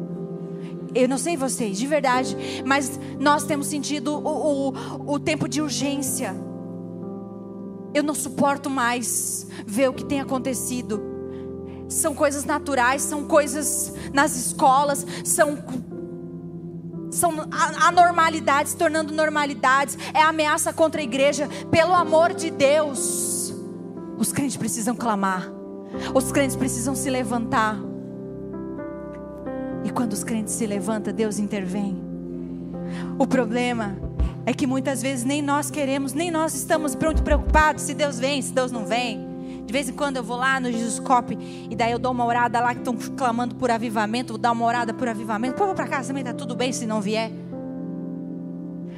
A: Eu não sei vocês, de verdade, mas nós temos sentido o, o, o tempo de urgência. Eu não suporto mais ver o que tem acontecido. São coisas naturais, são coisas nas escolas, são são anormalidades tornando normalidades, é ameaça contra a igreja. Pelo amor de Deus, os crentes precisam clamar, os crentes precisam se levantar. E quando os crentes se levantam, Deus intervém. O problema é que muitas vezes nem nós queremos, nem nós estamos pronto preocupados se Deus vem, se Deus não vem. De vez em quando eu vou lá no Jesuscope e daí eu dou uma orada lá que estão clamando por avivamento, vou dar uma orada por avivamento. Pô, vou para casa também, tá tudo bem se não vier.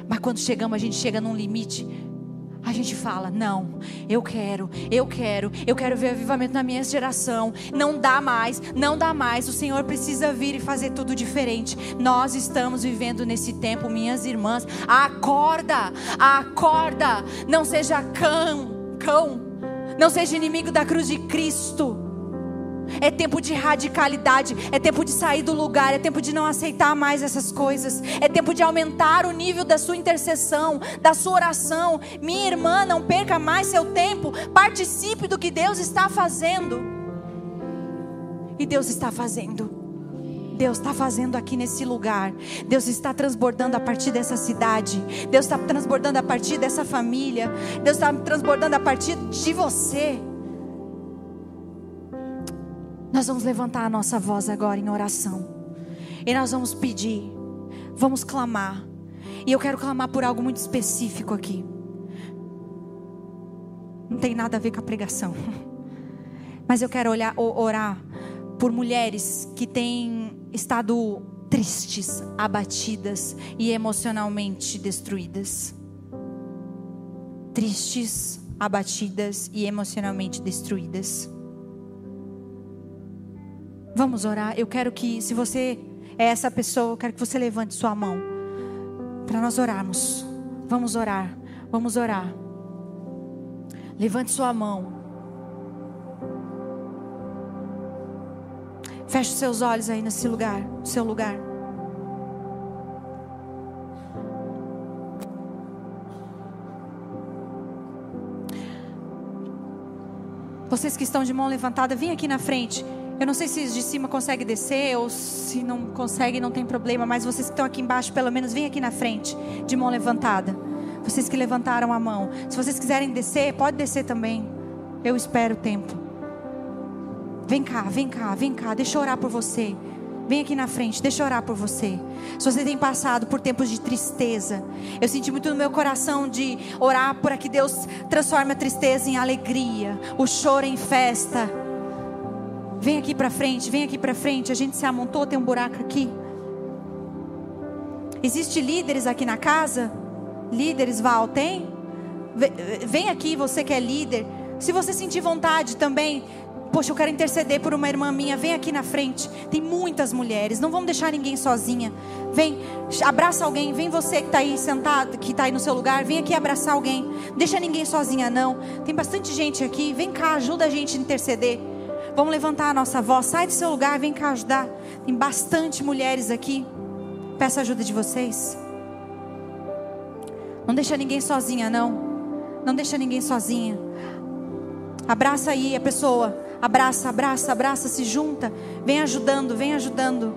A: Mas quando chegamos, a gente chega num limite a gente fala: não, eu quero, eu quero, eu quero ver avivamento na minha geração. Não dá mais, não dá mais. O Senhor precisa vir e fazer tudo diferente. Nós estamos vivendo nesse tempo, minhas irmãs. Acorda, acorda. Não seja cão, cão. Não seja inimigo da cruz de Cristo. É tempo de radicalidade, é tempo de sair do lugar, é tempo de não aceitar mais essas coisas, é tempo de aumentar o nível da sua intercessão, da sua oração. Minha irmã, não perca mais seu tempo, participe do que Deus está fazendo. E Deus está fazendo. Deus está fazendo aqui nesse lugar. Deus está transbordando a partir dessa cidade. Deus está transbordando a partir dessa família. Deus está transbordando a partir de você. Nós vamos levantar a nossa voz agora em oração. E nós vamos pedir, vamos clamar. E eu quero clamar por algo muito específico aqui. Não tem nada a ver com a pregação. (laughs) Mas eu quero olhar, orar por mulheres que têm estado tristes, abatidas e emocionalmente destruídas. Tristes, abatidas e emocionalmente destruídas. Vamos orar. Eu quero que, se você é essa pessoa, eu quero que você levante sua mão para nós orarmos. Vamos orar. Vamos orar. Levante sua mão. Feche seus olhos aí nesse lugar, no seu lugar. Vocês que estão de mão levantada, vem aqui na frente. Eu não sei se os de cima conseguem descer ou se não conseguem, não tem problema, mas vocês que estão aqui embaixo, pelo menos vem aqui na frente, de mão levantada. Vocês que levantaram a mão. Se vocês quiserem descer, pode descer também. Eu espero o tempo. Vem cá, vem cá, vem cá, deixa eu orar por você. Vem aqui na frente, deixa eu orar por você. Se você tem passado por tempos de tristeza, eu senti muito no meu coração de orar para que Deus transforme a tristeza em alegria, o choro em festa. Vem aqui para frente, vem aqui para frente. A gente se amontou, tem um buraco aqui. Existe líderes aqui na casa? Líderes, Val, tem? Vem aqui, você que é líder. Se você sentir vontade também, Poxa, eu quero interceder por uma irmã minha. Vem aqui na frente. Tem muitas mulheres. Não vamos deixar ninguém sozinha. Vem, abraça alguém. Vem você que está aí sentado, que está aí no seu lugar. Vem aqui abraçar alguém. Deixa ninguém sozinha, não. Tem bastante gente aqui. Vem cá, ajuda a gente a interceder. Vamos levantar a nossa voz. Sai do seu lugar, vem cá ajudar. Tem bastante mulheres aqui. Peço a ajuda de vocês. Não deixa ninguém sozinha, não. Não deixa ninguém sozinha. Abraça aí a pessoa Abraça, abraça, abraça, se junta. Vem ajudando, vem ajudando.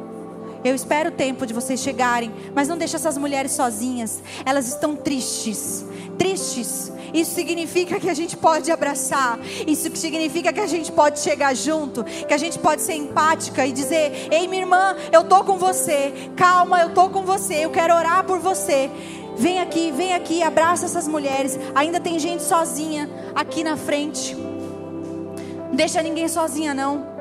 A: Eu espero o tempo de vocês chegarem, mas não deixe essas mulheres sozinhas. Elas estão tristes, tristes. Isso significa que a gente pode abraçar. Isso significa que a gente pode chegar junto, que a gente pode ser empática e dizer: "Ei, minha irmã, eu tô com você. Calma, eu tô com você. Eu quero orar por você." Vem aqui, vem aqui, abraça essas mulheres. Ainda tem gente sozinha aqui na frente. Não deixa ninguém sozinha, não.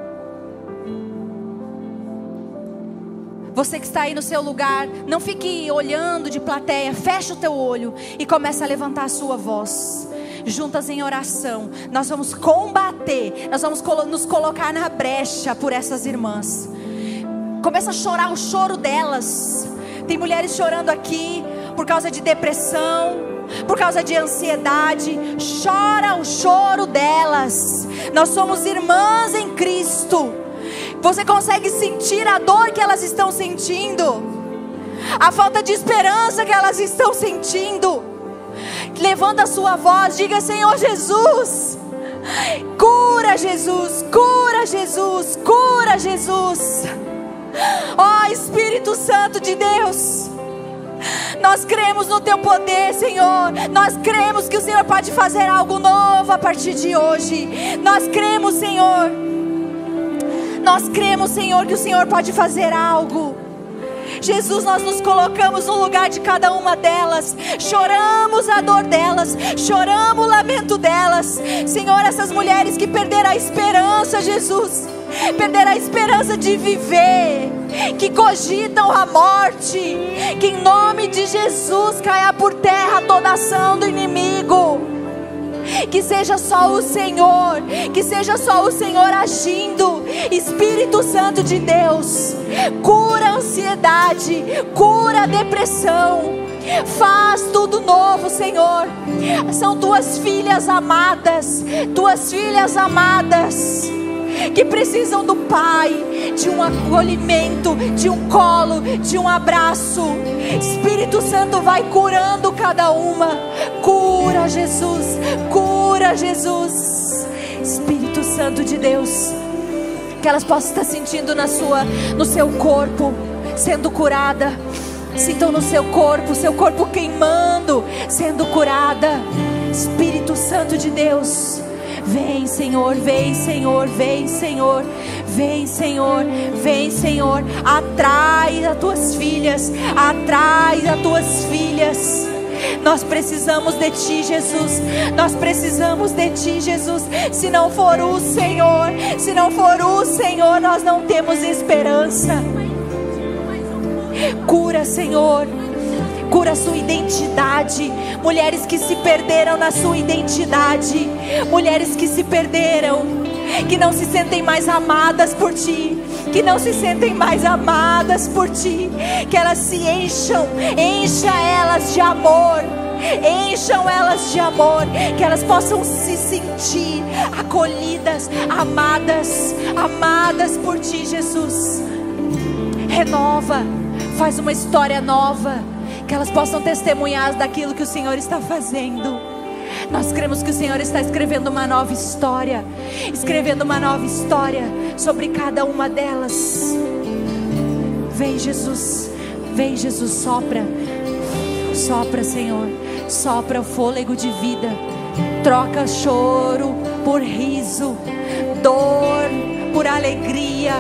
A: Você que está aí no seu lugar, não fique olhando de plateia, fecha o teu olho e começa a levantar a sua voz. Juntas em oração, nós vamos combater, nós vamos nos colocar na brecha por essas irmãs. Começa a chorar o choro delas. Tem mulheres chorando aqui por causa de depressão, por causa de ansiedade, chora o choro delas. Nós somos irmãs em Cristo. Você consegue sentir a dor que elas estão sentindo, a falta de esperança que elas estão sentindo. Levanta a sua voz, diga: Senhor Jesus, cura Jesus, cura Jesus, cura Jesus. Ó oh, Espírito Santo de Deus. Nós cremos no teu poder, Senhor. Nós cremos que o Senhor pode fazer algo novo a partir de hoje. Nós cremos, Senhor. Nós cremos, Senhor, que o Senhor pode fazer algo. Jesus, nós nos colocamos no lugar de cada uma delas, choramos a dor delas, choramos o lamento delas. Senhor, essas mulheres que perderam a esperança, Jesus, perderam a esperança de viver, que cogitam a morte, que em nome de Jesus caia por terra toda ação do inimigo. Que seja só o Senhor, que seja só o Senhor agindo. Espírito Santo de Deus, cura a ansiedade, cura a depressão. Faz tudo novo, Senhor. São tuas filhas amadas, tuas filhas amadas que precisam do Pai, de um acolhimento, de um colo, de um abraço. Espírito Santo vai curando cada uma. Cura, Jesus, cura, Jesus. Espírito Santo de Deus, que elas possam estar sentindo na sua, no seu corpo, sendo curada. Sintam no seu corpo, seu corpo queimando, sendo curada. Espírito Santo de Deus Vem, Senhor, vem, Senhor, vem, Senhor. Vem, Senhor, vem, Senhor. Atrai as tuas filhas, atrai as tuas filhas. Nós precisamos de Ti, Jesus. Nós precisamos de Ti, Jesus. Se não for o Senhor, se não for o Senhor, nós não temos esperança. Cura, Senhor. Cura a sua identidade. Mulheres que se perderam na sua identidade. Mulheres que se perderam. Que não se sentem mais amadas por ti. Que não se sentem mais amadas por ti. Que elas se encham. Encha elas de amor. Encham elas de amor. Que elas possam se sentir acolhidas, amadas. Amadas por ti, Jesus. Renova. Faz uma história nova que elas possam testemunhar daquilo que o Senhor está fazendo. Nós cremos que o Senhor está escrevendo uma nova história, escrevendo uma nova história sobre cada uma delas. Vem, Jesus, vem, Jesus, sopra, sopra, Senhor, sopra o fôlego de vida, troca choro por riso, dor por alegria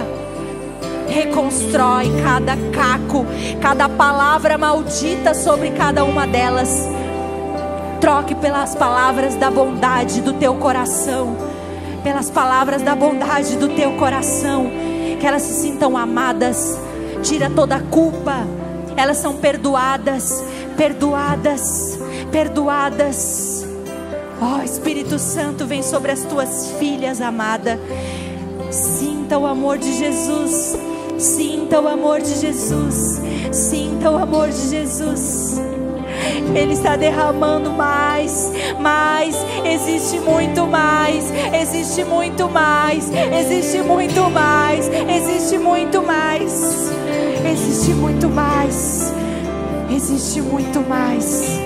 A: reconstrói cada caco, cada palavra maldita sobre cada uma delas. Troque pelas palavras da bondade do teu coração, pelas palavras da bondade do teu coração, que elas se sintam amadas. Tira toda a culpa, elas são perdoadas, perdoadas, perdoadas. Oh, Espírito Santo, vem sobre as tuas filhas, amada. Sinta o amor de Jesus. Sinta o amor de Jesus. Sinta o amor de Jesus. Ele está derramando mais, mais. Existe muito mais, existe muito mais, existe muito mais, existe muito mais, existe muito mais, existe muito mais.